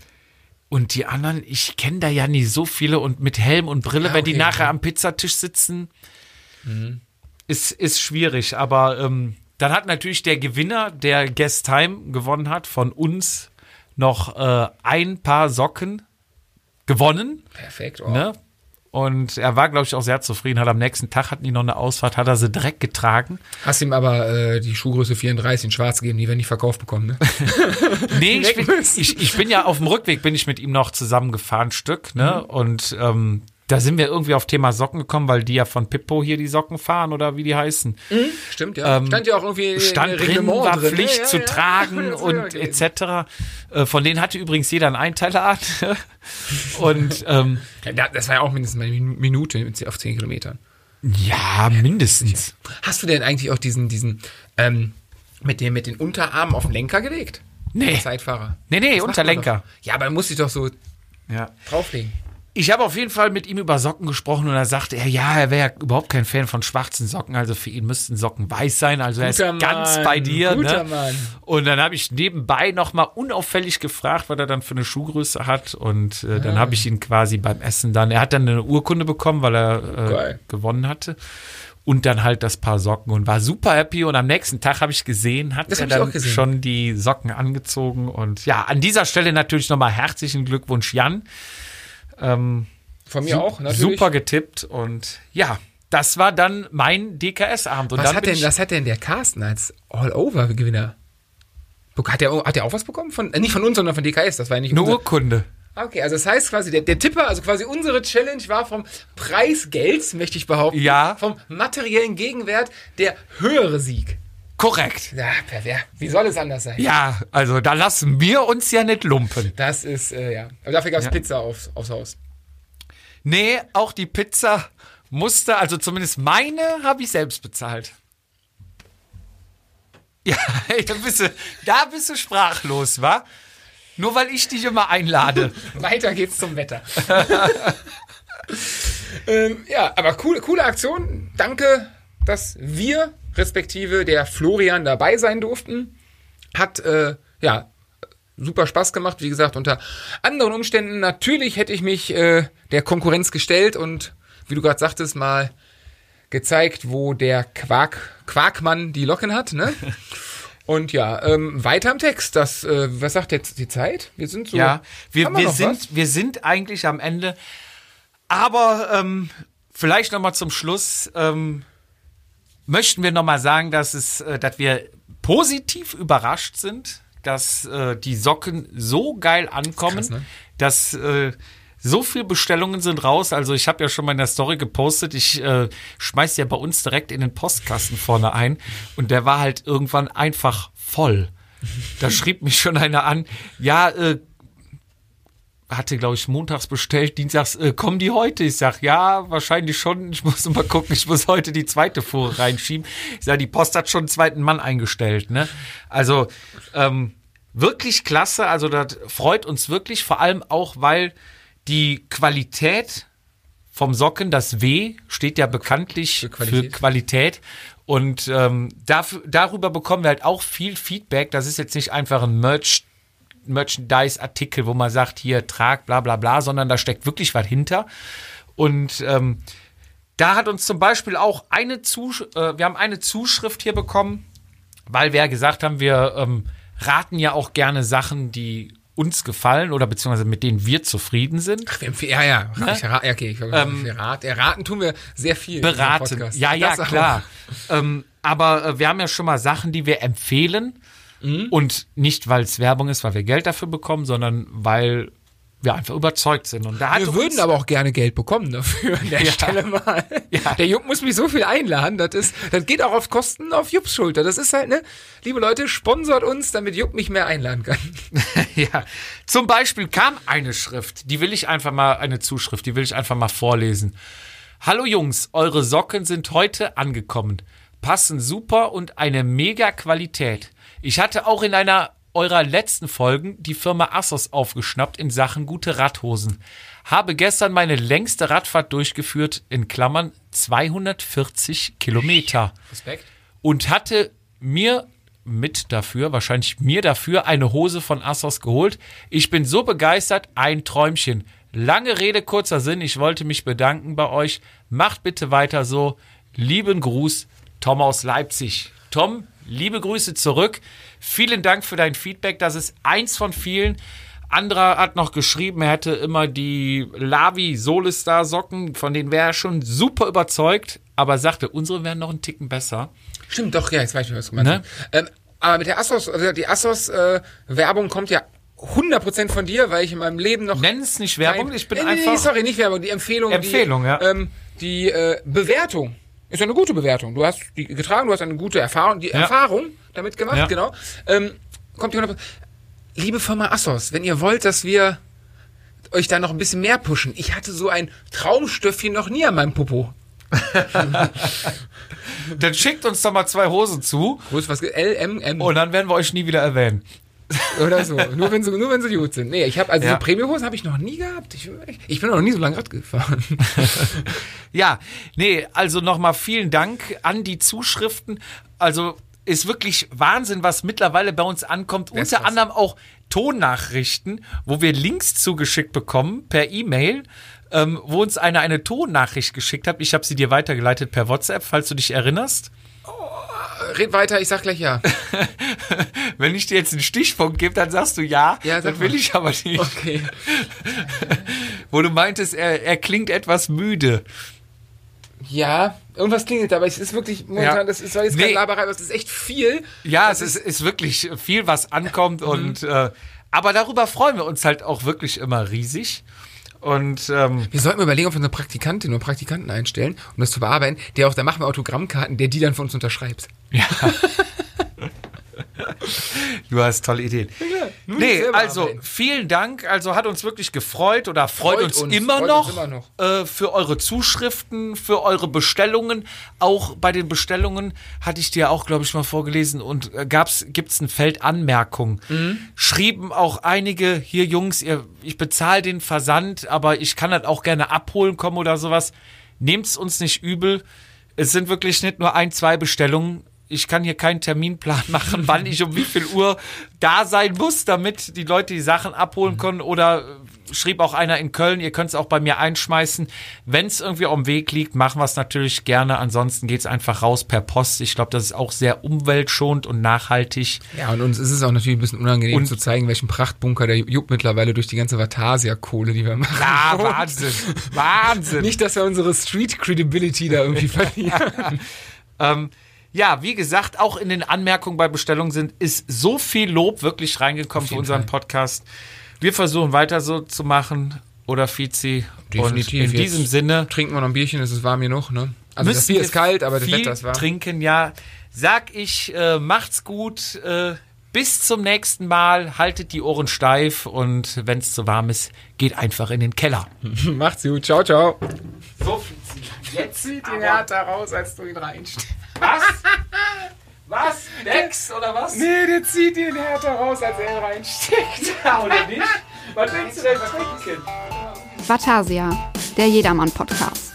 und die anderen, ich kenne da ja nie so viele und mit Helm und Brille, Ja, wenn die okay, nachher okay. am Pizzatisch sitzen, ist, ist schwierig. Aber ähm, dann hat natürlich der Gewinner, der Guest Time gewonnen hat, von uns noch äh, ein paar Socken gewonnen. Perfekt. Oh. Ne? Und er war, glaube ich, auch sehr zufrieden. Hat am nächsten Tag hatten die noch eine Ausfahrt, hat er sie direkt getragen. Hast ihm aber äh, die Schuhgröße 34 in schwarz gegeben, die wir nicht verkauft bekommen, ne? [laughs] Nee, ich bin, ich, ich bin ja auf dem Rückweg, bin ich mit ihm noch zusammengefahren, Stück, ne? Und ähm, da sind wir irgendwie auf Thema Socken gekommen, weil die ja von Pippo hier die Socken fahren oder wie die heißen. Stimmt, ja. Ähm, stand ja auch irgendwie Stand drin, war drin, Pflicht ne? Ja, zu ja. tragen [laughs] und etc. Äh, Von denen hatte übrigens jeder einen Einteiler [laughs] und ähm, Ja, Das war ja auch mindestens eine Minu- Minute auf 10 Kilometern. ja, mindestens. Hast du denn eigentlich auch diesen, diesen, ähm, mit, dem, mit den Unterarmen auf den Lenker gelegt? Nee. Zeitfahrer. Nee, nee, Das Unterlenker. Ja, aber muss ich doch so Ja. drauflegen. Ich habe auf jeden Fall mit ihm über Socken gesprochen und er sagte, er, ja, er wäre ja überhaupt kein Fan von schwarzen Socken, also für ihn müssten Socken weiß sein, also er ist Guter ganz Mann, bei dir. guter ne? Mann. Und dann habe ich nebenbei nochmal unauffällig gefragt, was er dann für eine Schuhgröße hat und äh, dann habe ich ihn quasi beim Essen dann, er hat dann eine Urkunde bekommen, weil er äh, gewonnen hatte und dann halt das Paar Socken und war super happy und am nächsten Tag habe ich gesehen, hat Das er dann schon die Socken angezogen und ja, an dieser Stelle natürlich nochmal herzlichen Glückwunsch Jan. Ähm, Von mir auch, natürlich. Super getippt und ja, das war dann mein DKS-Abend. Was hat, denn, was hat denn der Carsten als All-Over-Gewinner? Hat der, hat der auch was bekommen? Von, äh, nicht von uns, sondern von DKS. Das war ja nicht eine Urkunde. Okay, also das heißt quasi, der, der Tipper, also quasi unsere Challenge war vom Preisgeld, möchte ich behaupten, Ja. vom materiellen Gegenwert der höhere Sieg. Korrekt. Ja, pervers. Wie soll es anders sein? Ja, also da lassen wir uns ja nicht lumpen. Das ist, äh, ja. Aber dafür gab es Ja. Pizza aufs, aufs Haus. Nee, auch die Pizza musste, also zumindest meine, habe ich selbst bezahlt. [laughs] Ja, da bist, du, da bist du sprachlos, wa? Nur weil ich dich immer einlade. [laughs] Weiter geht's zum Wetter. [laughs] ähm, ja, aber coole, coole Aktion. Danke, dass wir, respektive der Florian, dabei sein durften. Hat, äh, ja, super Spaß gemacht. Wie gesagt, unter anderen Umständen natürlich hätte ich mich äh, der Konkurrenz gestellt und, wie du gerade sagtest, mal gezeigt, wo der Quark, Quarkmann die Locken hat, ne? [laughs] Und ja, ähm, weiter im Text. Das, äh, was sagt jetzt die Zeit? Wir sind so. Ja, wir, wir, noch sind, was? wir sind eigentlich am Ende. Aber ähm, vielleicht noch mal zum Schluss ähm, möchten wir noch mal sagen, dass es, äh, dass wir positiv überrascht sind, dass äh, die Socken so geil ankommen, Krass, ne? dass äh, so viele Bestellungen sind raus. Also ich habe ja schon mal in der Story gepostet, ich äh, schmeiß ja bei uns direkt in den Postkasten vorne ein und der war halt irgendwann einfach voll. Da schrieb mich schon einer an, ja, äh, hatte, glaube ich, montags bestellt, dienstags, äh, kommen die heute? Ich sag, ja, wahrscheinlich schon. Ich muss mal gucken, ich muss heute die zweite Fuhre reinschieben. Ich sag, die Post hat schon einen zweiten Mann eingestellt, ne? Also, ähm, wirklich klasse. Also, das freut uns wirklich, vor allem auch, weil die Qualität vom Socken, das W steht ja bekanntlich für Qualität. Qualität. Und ähm, dafür, darüber bekommen wir halt auch viel Feedback. Das ist jetzt nicht einfach ein Merch Merchandise-Artikel, wo man sagt, hier trag, bla bla bla, sondern da steckt wirklich was hinter. Und ähm, da hat uns zum Beispiel auch eine Zusch äh, wir haben eine Zuschrift hier bekommen, weil wir ja gesagt haben, wir ähm, raten ja auch gerne Sachen, die uns gefallen oder beziehungsweise mit denen wir zufrieden sind. Ach, wir empfehlen, ja, ja. Ich, ra- ja, okay, ich ähm, rat, erraten tun wir sehr viel. beraten. Ja, ja, Das klar. Ähm, aber äh, wir haben ja schon mal Sachen, die wir empfehlen. Mhm. Und nicht, weil es Werbung ist, weil wir Geld dafür bekommen, sondern weil wir einfach überzeugt sind. Und da Wir würden aber auch gerne Geld bekommen dafür an der [laughs] Ja. Stelle mal. Ja. Der Jupp muss mich so viel einladen, das ist, das geht auch auf Kosten auf Jupps Schulter. Das ist halt, ne, liebe Leute, sponsort uns, damit Jupp mich mehr einladen kann. [laughs] ja, zum Beispiel kam eine Schrift, die will ich einfach mal, eine Zuschrift, die will ich einfach mal vorlesen. Hallo Jungs, eure Socken sind heute angekommen. Passen super und eine mega Qualität. Ich hatte auch in einer eurer letzten Folgen die Firma Assos aufgeschnappt in Sachen gute Radhosen. Habe gestern meine längste Radfahrt durchgeführt, in Klammern 240 Kilometer Respekt. und hatte mir mit dafür, wahrscheinlich mir dafür, eine Hose von Assos geholt. Ich bin so begeistert, ein Träumchen. Lange Rede, kurzer Sinn. Ich wollte mich bedanken bei euch. Macht bitte weiter so. Lieben Gruß, Tom aus Leipzig. Tom, liebe Grüße zurück. Vielen Dank für dein Feedback. Das ist eins von vielen. Anderer hat noch geschrieben, er hätte immer die Lavi Solistar Socken, von denen wäre er schon super überzeugt, aber sagte, unsere wären noch einen Ticken besser. Stimmt, doch, ja, jetzt weiß ich, was du meinst. Ne? Ähm, aber mit der Assos, also die Assos-Werbung kommt ja 100% von dir, weil ich in meinem Leben noch Nenn es nicht Werbung, Nein, ich bin nee, einfach. Nee, sorry, nicht Werbung, die Empfehlung. Empfehlung, die, ja. Ähm, die äh, Bewertung ist eine gute Bewertung. Du hast die getragen, du hast eine gute Erfahrung, die Erfahrung damit gemacht, Ja. genau. Ähm, kommt die 100%. Liebe Firma Assos, wenn ihr wollt, dass wir euch da noch ein bisschen mehr pushen. Ich hatte so ein Traumstöffchen noch nie an meinem Popo. [laughs] Dann schickt uns doch mal zwei Hosen zu Wo ist was? L, M, M und dann werden wir euch nie wieder erwähnen. Oder so. nur, wenn sie, nur wenn sie gut sind. Nee, ich habe also Ja. so Premiumhosen habe ich noch nie gehabt. Ich, ich bin noch nie so lange Rad gefahren. [laughs] Ja, nee, also nochmal vielen Dank an die Zuschriften. Also ist wirklich Wahnsinn, was mittlerweile bei uns ankommt. ist Unter anderem auch Tonnachrichten, wo wir Links zugeschickt bekommen per E-Mail, ähm, wo uns einer eine Tonnachricht geschickt hat. Ich habe sie dir weitergeleitet per WhatsApp, falls du dich erinnerst. Red weiter, ich sag gleich ja. [laughs] Wenn ich dir jetzt einen Stichpunkt gebe, dann sagst du ja. Ja, das will mal. ich aber nicht. Okay. [laughs] Wo du meintest, er, er klingt etwas müde. Ja, irgendwas klingelt aber es ist wirklich momentan, Ja. das ist jetzt Nee. keine Laberei, aber es ist echt viel. Ja, es ist, ist wirklich viel, was ankommt und äh, aber darüber freuen wir uns halt auch wirklich immer riesig. Und ähm, Wir sollten mal überlegen, ob wir eine Praktikantin oder Praktikanten einstellen, um das zu bearbeiten, der auch, da machen wir Autogrammkarten, der die dann von uns unterschreibt. [laughs] du hast tolle Ideen. nur nee, also vielen Dank. Also hat uns wirklich gefreut oder freut, Freut uns, uns, immer, freut noch, uns immer noch. Äh, für eure Zuschriften, für eure Bestellungen. Auch bei den Bestellungen hatte ich dir auch, glaube ich, mal vorgelesen und äh, gab's gibt's ein Feld Anmerkungen. Mhm. Schrieben auch einige hier Jungs, ihr, ich bezahle den Versand, aber ich kann das auch gerne abholen kommen oder sowas. Nehmt's uns nicht übel. Es sind wirklich nicht nur ein, zwei Bestellungen. Ich kann hier keinen Terminplan machen, [laughs] wann ich um wie viel Uhr da sein muss, damit die Leute die Sachen abholen können. Oder äh, schrieb auch einer in Köln, ihr könnt es auch bei mir einschmeißen. Wenn es irgendwie am Weg liegt, machen wir es natürlich gerne. Ansonsten geht es einfach raus per Post. Ich glaube, das ist auch sehr umweltschonend und nachhaltig. Ja, und uns ist es auch natürlich ein bisschen unangenehm Und- zu zeigen, welchen Prachtbunker der juckt mittlerweile durch die ganze Vatasia-Kohle, die wir machen. Ah, Wahnsinn. [laughs] Wahnsinn. Nicht, dass wir unsere Street Credibility da irgendwie [laughs] verlieren. Ähm, ja, wie gesagt, auch in den Anmerkungen bei Bestellungen sind, ist so viel Lob wirklich reingekommen für unseren Fall. Podcast. Wir versuchen weiter so zu machen. Oder Fizi. Definitiv. Und in diesem Jetzt Sinne Trinken wir noch ein Bierchen, es ist warm genug, ne? Also das Bier ist kalt, aber das viel Wetter ist warm. trinken, ja. Sag ich, äh, macht's gut. Äh, bis zum nächsten Mal. Haltet die Ohren steif und wenn es zu warm ist, geht einfach in den Keller. [laughs] Macht's gut, ciao, ciao. So, Fizi. Jetzt Zieht ihn härter raus, als du ihn reinsteckst. Was? Was? Dex oder was? Nee, der zieht ihn härter raus, als er reinsteckt. [laughs] Ja, oder nicht? Was willst du denn trinken? Vatasia, der Jedermann-Podcast.